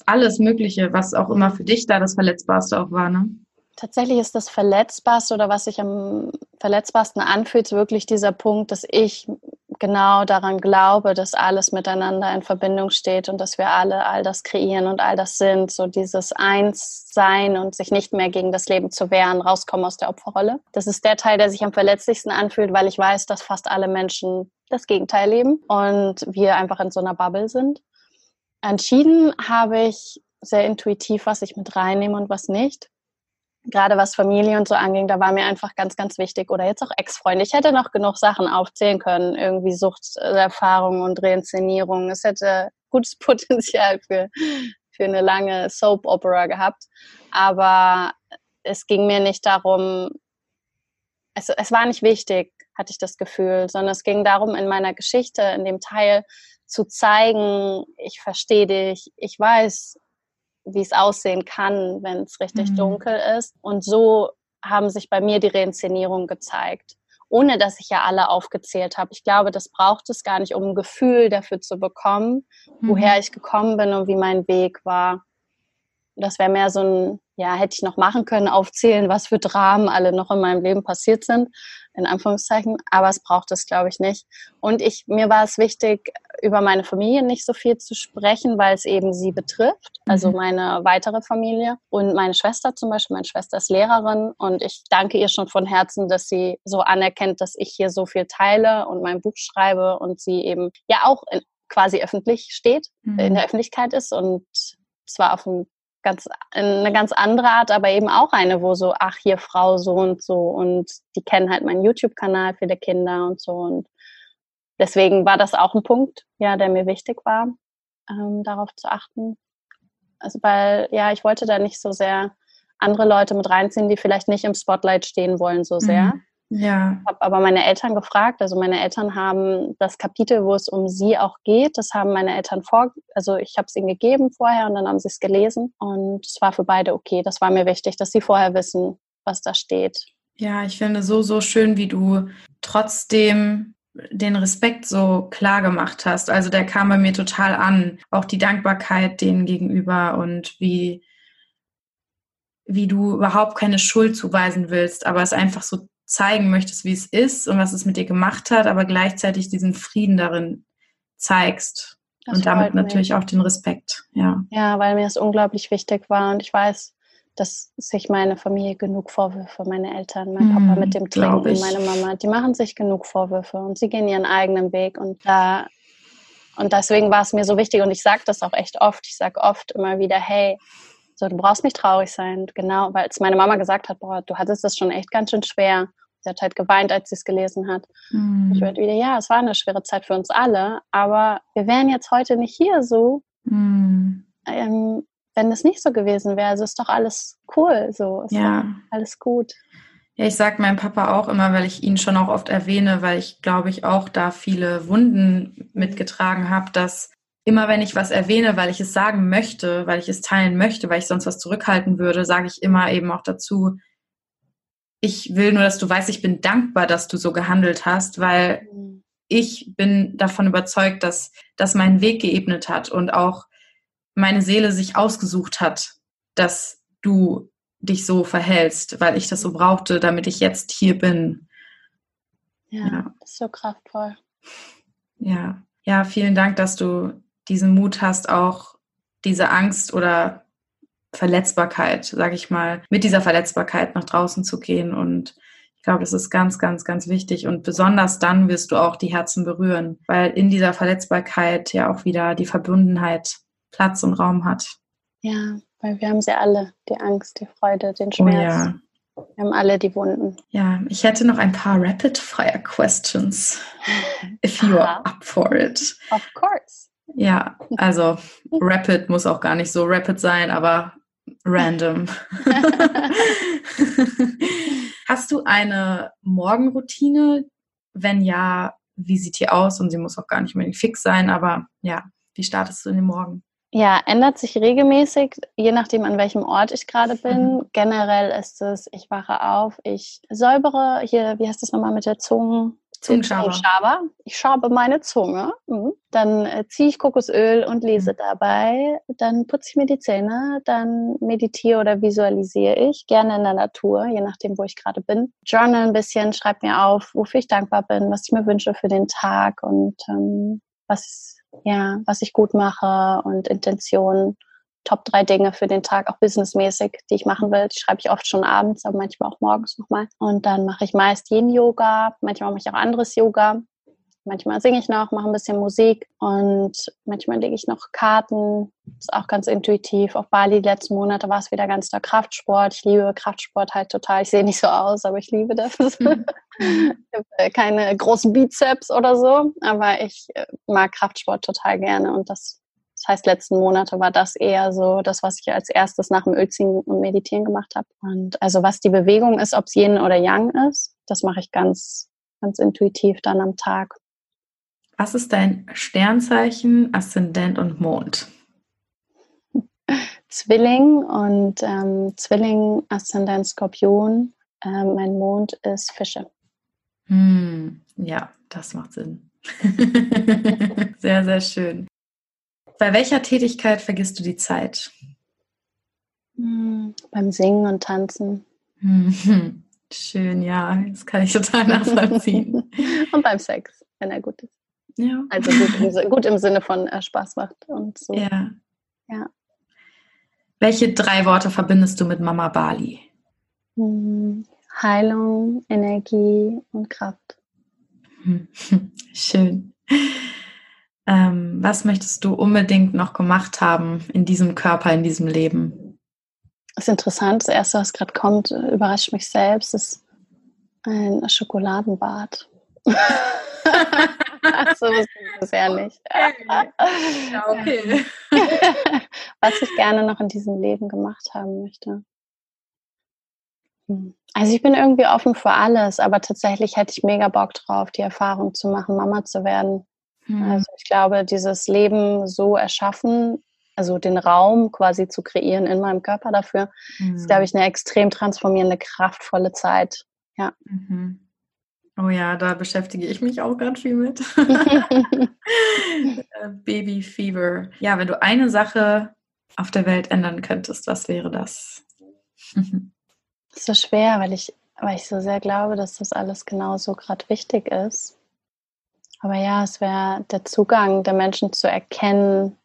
Alles Mögliche, was auch immer für dich da das Verletzbarste auch war, ne? Tatsächlich ist das Verletzbarste oder was sich am verletzbarsten anfühlt, wirklich dieser Punkt, dass ich genau daran glaube, dass alles miteinander in Verbindung steht und dass wir alle all das kreieren und all das sind. So dieses Eins-Sein und sich nicht mehr gegen das Leben zu wehren, rauskommen aus der Opferrolle. Das ist der Teil, der sich am verletzlichsten anfühlt, weil ich weiß, dass fast alle Menschen das Gegenteil leben und wir einfach in so einer Bubble sind. Entschieden habe ich sehr intuitiv, was ich mit reinnehme und was nicht gerade was Familie und so anging, da war mir einfach ganz, ganz wichtig. Oder jetzt auch Ex-Freunde. Ich hätte noch genug Sachen aufzählen können, irgendwie Suchterfahrungen und Reinszenierungen. Es hätte gutes Potenzial für, für eine lange Soap-Opera gehabt. Aber es ging mir nicht darum, es, es war nicht wichtig, hatte ich das Gefühl, sondern es ging darum, in meiner Geschichte, in dem Teil zu zeigen, ich verstehe dich, ich weiß, wie es aussehen kann, wenn es richtig mhm. dunkel ist. Und so haben sich bei mir die Reinszenierungen gezeigt, ohne dass ich ja alle aufgezählt habe. Ich glaube, das braucht es gar nicht, um ein Gefühl dafür zu bekommen, mhm. woher ich gekommen bin und wie mein Weg war. Das wäre mehr so ein, ja, hätte ich noch machen können, aufzählen, was für Dramen alle noch in meinem Leben passiert sind in Anführungszeichen, aber es braucht es, glaube ich, nicht. Und ich, mir war es wichtig, über meine Familie nicht so viel zu sprechen, weil es eben sie betrifft, also mhm. meine weitere Familie und meine Schwester zum Beispiel. Meine Schwester ist Lehrerin und ich danke ihr schon von Herzen, dass sie so anerkennt, dass ich hier so viel teile und mein Buch schreibe und sie eben ja auch in, quasi öffentlich steht, mhm. in der Öffentlichkeit ist und zwar auf einem ganz eine ganz andere Art, aber eben auch eine, wo so, ach, hier Frau so und so und die kennen halt meinen YouTube-Kanal die Kinder und so und deswegen war das auch ein Punkt, ja, der mir wichtig war, ähm, darauf zu achten. Also weil, ja, ich wollte da nicht so sehr andere Leute mit reinziehen, die vielleicht nicht im Spotlight stehen wollen so sehr. Mhm. Ja. Ich habe aber meine Eltern gefragt. Also meine Eltern haben das Kapitel, wo es um sie auch geht, das haben meine Eltern vor, also ich habe es ihnen gegeben vorher und dann haben sie es gelesen und es war für beide okay. Das war mir wichtig, dass sie vorher wissen, was da steht. Ja, ich finde so, so schön, wie du trotzdem den Respekt so klar gemacht hast. Also der kam bei mir total an. Auch die Dankbarkeit denen gegenüber und wie, wie du überhaupt keine Schuld zuweisen willst, aber es einfach so zeigen möchtest, wie es ist und was es mit dir gemacht hat, aber gleichzeitig diesen Frieden darin zeigst. Das und damit natürlich mich. auch den Respekt, ja. Ja, weil mir es unglaublich wichtig war und ich weiß, dass sich meine Familie genug Vorwürfe, meine Eltern, mein Papa mit dem Trinken, meine Mama, die machen sich genug Vorwürfe und sie gehen ihren eigenen Weg und da und deswegen war es mir so wichtig und ich sage das auch echt oft. Ich sage oft immer wieder, hey, so du brauchst nicht traurig sein, genau, weil es meine Mama gesagt hat, boah, du hattest das schon echt ganz schön schwer. Sie hat halt geweint, als sie es gelesen hat. Mhm. Ich werde wieder, ja, es war eine schwere Zeit für uns alle, aber wir wären jetzt heute nicht hier so, mhm. ähm, wenn es nicht so gewesen wäre. Also ist doch alles cool, so ist ja. alles gut. Ja, ich sage meinem Papa auch immer, weil ich ihn schon auch oft erwähne, weil ich glaube ich auch da viele Wunden mitgetragen habe, dass immer wenn ich was erwähne, weil ich es sagen möchte, weil ich es teilen möchte, weil ich sonst was zurückhalten würde, sage ich immer eben auch dazu, ich will nur, dass du weißt, ich bin dankbar, dass du so gehandelt hast, weil mhm. ich bin davon überzeugt, dass das meinen Weg geebnet hat und auch meine Seele sich ausgesucht hat, dass du dich so verhältst, weil ich das so brauchte, damit ich jetzt hier bin. Ja, ja. das ist so kraftvoll. Ja, ja, vielen Dank, dass du diesen Mut hast, auch diese Angst oder Verletzbarkeit, sage ich mal, mit dieser Verletzbarkeit nach draußen zu gehen. Und ich glaube, das ist ganz, ganz, ganz wichtig. Und besonders dann wirst du auch die Herzen berühren, weil in dieser Verletzbarkeit ja auch wieder die Verbundenheit Platz und Raum hat. Ja, weil wir haben sie alle, die Angst, die Freude, den Schmerz. Oh ja. Wir haben alle die Wunden. Ja, ich hätte noch ein paar Rapid-Fire-Questions, if you are up for it. Of course. Ja, also Rapid muss auch gar nicht so rapid sein, aber random. Hast du eine Morgenroutine? Wenn ja, wie sieht die aus? Und sie muss auch gar nicht mehr fix sein, aber ja, wie startest du in den Morgen? Ja, ändert sich regelmäßig, je nachdem, an welchem Ort ich gerade bin. Mhm. Generell ist es, ich wache auf, ich säubere hier, wie heißt das nochmal mit der Zunge? Zungenschaber. Ich schabe meine Zunge. Mhm. Dann äh, ziehe ich Kokosöl und lese mhm. dabei. Dann putze ich mir die Zähne. Dann meditiere oder visualisiere ich. Gerne in der Natur, je nachdem, wo ich gerade bin. Journal ein bisschen, schreibe mir auf, wofür ich dankbar bin, was ich mir wünsche für den Tag und ähm, was ja, was ich gut mache und Intentionen. Top drei Dinge für den Tag, auch businessmäßig, die ich machen will. Die schreibe ich oft schon abends, aber manchmal auch morgens nochmal. Und dann mache ich meist Yin-Yoga, manchmal mache ich auch anderes Yoga. Manchmal singe ich noch, mache ein bisschen Musik und manchmal lege ich noch Karten. Ist auch ganz intuitiv. Auf Bali die letzten Monate war es wieder ganz der Kraftsport. Ich liebe Kraftsport halt total. Ich sehe nicht so aus, aber ich liebe das. Mhm. ich habe keine großen Bizeps oder so, aber ich äh, mag Kraftsport total gerne und das das heißt, letzten Monate war das eher so das, was ich als erstes nach dem Ölziehen und Meditieren gemacht habe. Und also was die Bewegung ist, ob es Yin oder Yang ist, das mache ich ganz, ganz intuitiv dann am Tag. Was ist dein Sternzeichen, Aszendent und Mond? Zwilling und ähm, Zwilling, Aszendent, Skorpion. Ähm, mein Mond ist Fische. Hm, ja, das macht Sinn. sehr, sehr schön. Bei welcher Tätigkeit vergisst du die Zeit? Hm, beim Singen und Tanzen. Hm, schön, ja, das kann ich total nachvollziehen. und beim Sex, wenn er gut ist. Ja. Also gut im, gut im Sinne von äh, Spaß macht und so. Ja. ja. Welche drei Worte verbindest du mit Mama Bali? Hm, Heilung, Energie und Kraft. Schön. Ähm, was möchtest du unbedingt noch gemacht haben in diesem Körper, in diesem Leben? Das ist interessant. Das erste, was gerade kommt, überrascht mich selbst, ist ein Schokoladenbad. so ich bisher nicht. Ja, okay. Was ich gerne noch in diesem Leben gemacht haben möchte. Hm. Also ich bin irgendwie offen für alles, aber tatsächlich hätte ich mega Bock drauf, die Erfahrung zu machen, Mama zu werden. Mhm. Also ich glaube, dieses Leben so erschaffen, also den Raum quasi zu kreieren in meinem Körper dafür, mhm. ist, glaube ich, eine extrem transformierende, kraftvolle Zeit. Ja. Mhm. Oh ja, da beschäftige ich mich auch gerade viel mit. Äh, Baby Fever. Ja, wenn du eine Sache auf der Welt ändern könntest, was wäre das? das ist so schwer, weil ich, weil ich so sehr glaube, dass das alles genauso gerade wichtig ist. Aber ja, es wäre der Zugang der Menschen zu erkennen,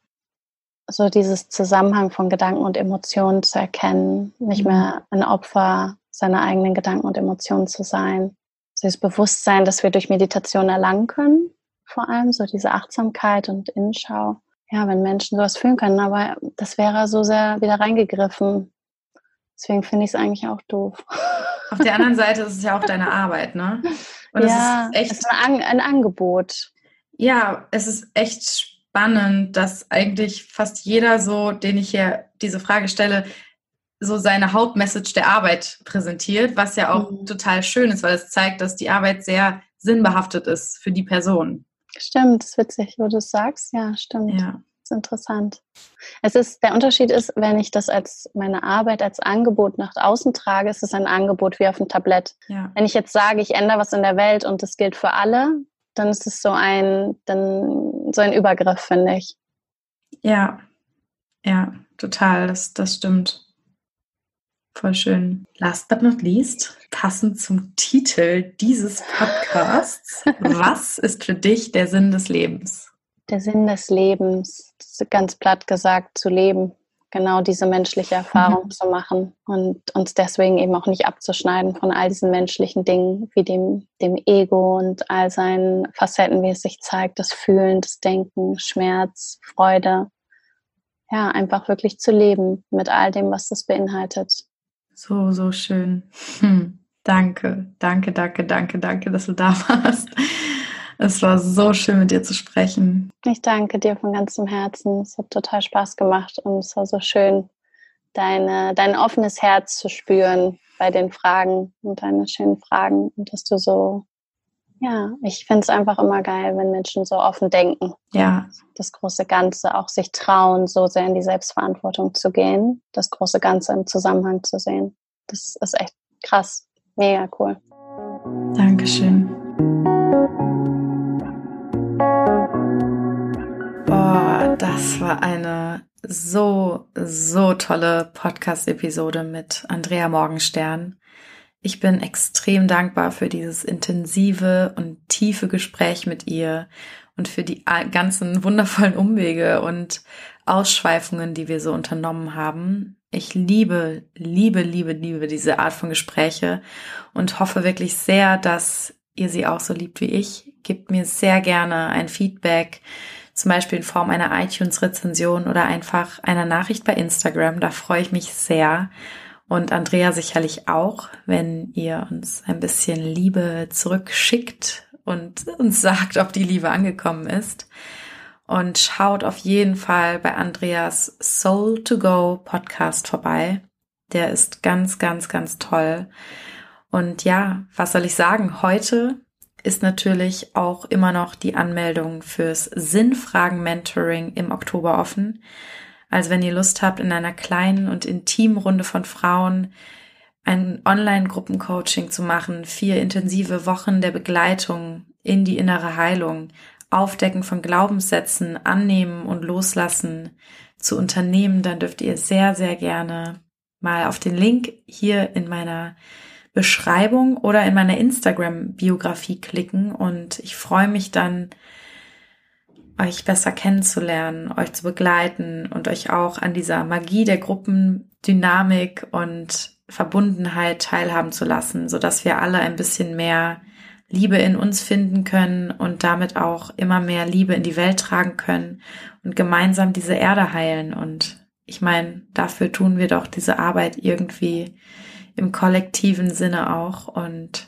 so dieses Zusammenhang von Gedanken und Emotionen zu erkennen, nicht mhm. mehr ein Opfer seiner eigenen Gedanken und Emotionen zu sein so das Bewusstsein, das wir durch Meditation erlangen können, vor allem so diese Achtsamkeit und Innenschau. Ja, wenn Menschen sowas fühlen können, aber das wäre so sehr wieder reingegriffen. Deswegen finde ich es eigentlich auch doof. Auf der anderen Seite ist es ja auch deine Arbeit, ne? Und ja, es ist echt ein, ein Angebot. Ja, es ist echt spannend, dass eigentlich fast jeder so, den ich hier diese Frage stelle, so seine Hauptmessage der Arbeit präsentiert, was ja auch mhm. total schön ist, weil es zeigt, dass die Arbeit sehr sinnbehaftet ist für die Person. Stimmt, das ist witzig, wo du es sagst. Ja, stimmt. Ja. Ist interessant. Es ist, der Unterschied ist, wenn ich das als meine Arbeit als Angebot nach außen trage, ist es ein Angebot wie auf dem Tablett. Ja. Wenn ich jetzt sage, ich ändere was in der Welt und das gilt für alle, dann ist es so ein, dann, so ein Übergriff, finde ich. Ja, Ja, total, das, das stimmt. Voll schön. Last but not least, passend zum Titel dieses Podcasts, was ist für dich der Sinn des Lebens? Der Sinn des Lebens, ganz platt gesagt, zu leben, genau diese menschliche Erfahrung mhm. zu machen und uns deswegen eben auch nicht abzuschneiden von all diesen menschlichen Dingen, wie dem, dem Ego und all seinen Facetten, wie es sich zeigt, das Fühlen, das Denken, Schmerz, Freude. Ja, einfach wirklich zu leben mit all dem, was das beinhaltet. So, so schön. Hm. Danke, danke, danke, danke, danke, dass du da warst. Es war so schön, mit dir zu sprechen. Ich danke dir von ganzem Herzen. Es hat total Spaß gemacht und es war so schön, deine, dein offenes Herz zu spüren bei den Fragen und deine schönen Fragen und dass du so, ja, ich finde es einfach immer geil, wenn Menschen so offen denken. Ja. Das große Ganze auch sich trauen, so sehr in die Selbstverantwortung zu gehen, das große Ganze im Zusammenhang zu sehen. Das ist echt krass. Mega cool. Dankeschön. Das war eine so, so tolle Podcast-Episode mit Andrea Morgenstern. Ich bin extrem dankbar für dieses intensive und tiefe Gespräch mit ihr und für die ganzen wundervollen Umwege und Ausschweifungen, die wir so unternommen haben. Ich liebe, liebe, liebe, liebe diese Art von Gespräche und hoffe wirklich sehr, dass ihr sie auch so liebt wie ich. Gebt mir sehr gerne ein Feedback, zum Beispiel in Form einer iTunes-Rezension oder einfach einer Nachricht bei Instagram. Da freue ich mich sehr. Und Andrea sicherlich auch, wenn ihr uns ein bisschen Liebe zurückschickt und uns sagt, ob die Liebe angekommen ist. Und schaut auf jeden Fall bei Andreas Soul to Go Podcast vorbei. Der ist ganz, ganz, ganz toll. Und ja, was soll ich sagen? Heute ist natürlich auch immer noch die Anmeldung fürs Sinnfragen-Mentoring im Oktober offen. Also wenn ihr Lust habt, in einer kleinen und intimen Runde von Frauen ein Online-Gruppencoaching zu machen, vier intensive Wochen der Begleitung in die innere Heilung, Aufdecken von Glaubenssätzen, annehmen und loslassen zu unternehmen, dann dürft ihr sehr, sehr gerne mal auf den Link hier in meiner Beschreibung oder in meiner Instagram-Biografie klicken und ich freue mich dann, euch besser kennenzulernen, euch zu begleiten und euch auch an dieser Magie der Gruppendynamik und Verbundenheit teilhaben zu lassen, so dass wir alle ein bisschen mehr Liebe in uns finden können und damit auch immer mehr Liebe in die Welt tragen können und gemeinsam diese Erde heilen. Und ich meine, dafür tun wir doch diese Arbeit irgendwie im kollektiven Sinne auch. Und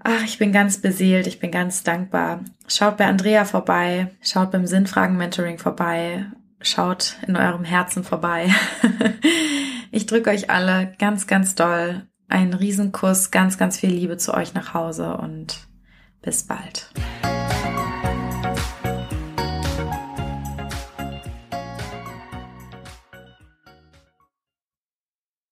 ach, ich bin ganz beseelt, ich bin ganz dankbar. Schaut bei Andrea vorbei, schaut beim Sinnfragen-Mentoring vorbei, schaut in eurem Herzen vorbei. ich drücke euch alle ganz, ganz doll einen Riesenkuss, ganz, ganz viel Liebe zu euch nach Hause und bis bald.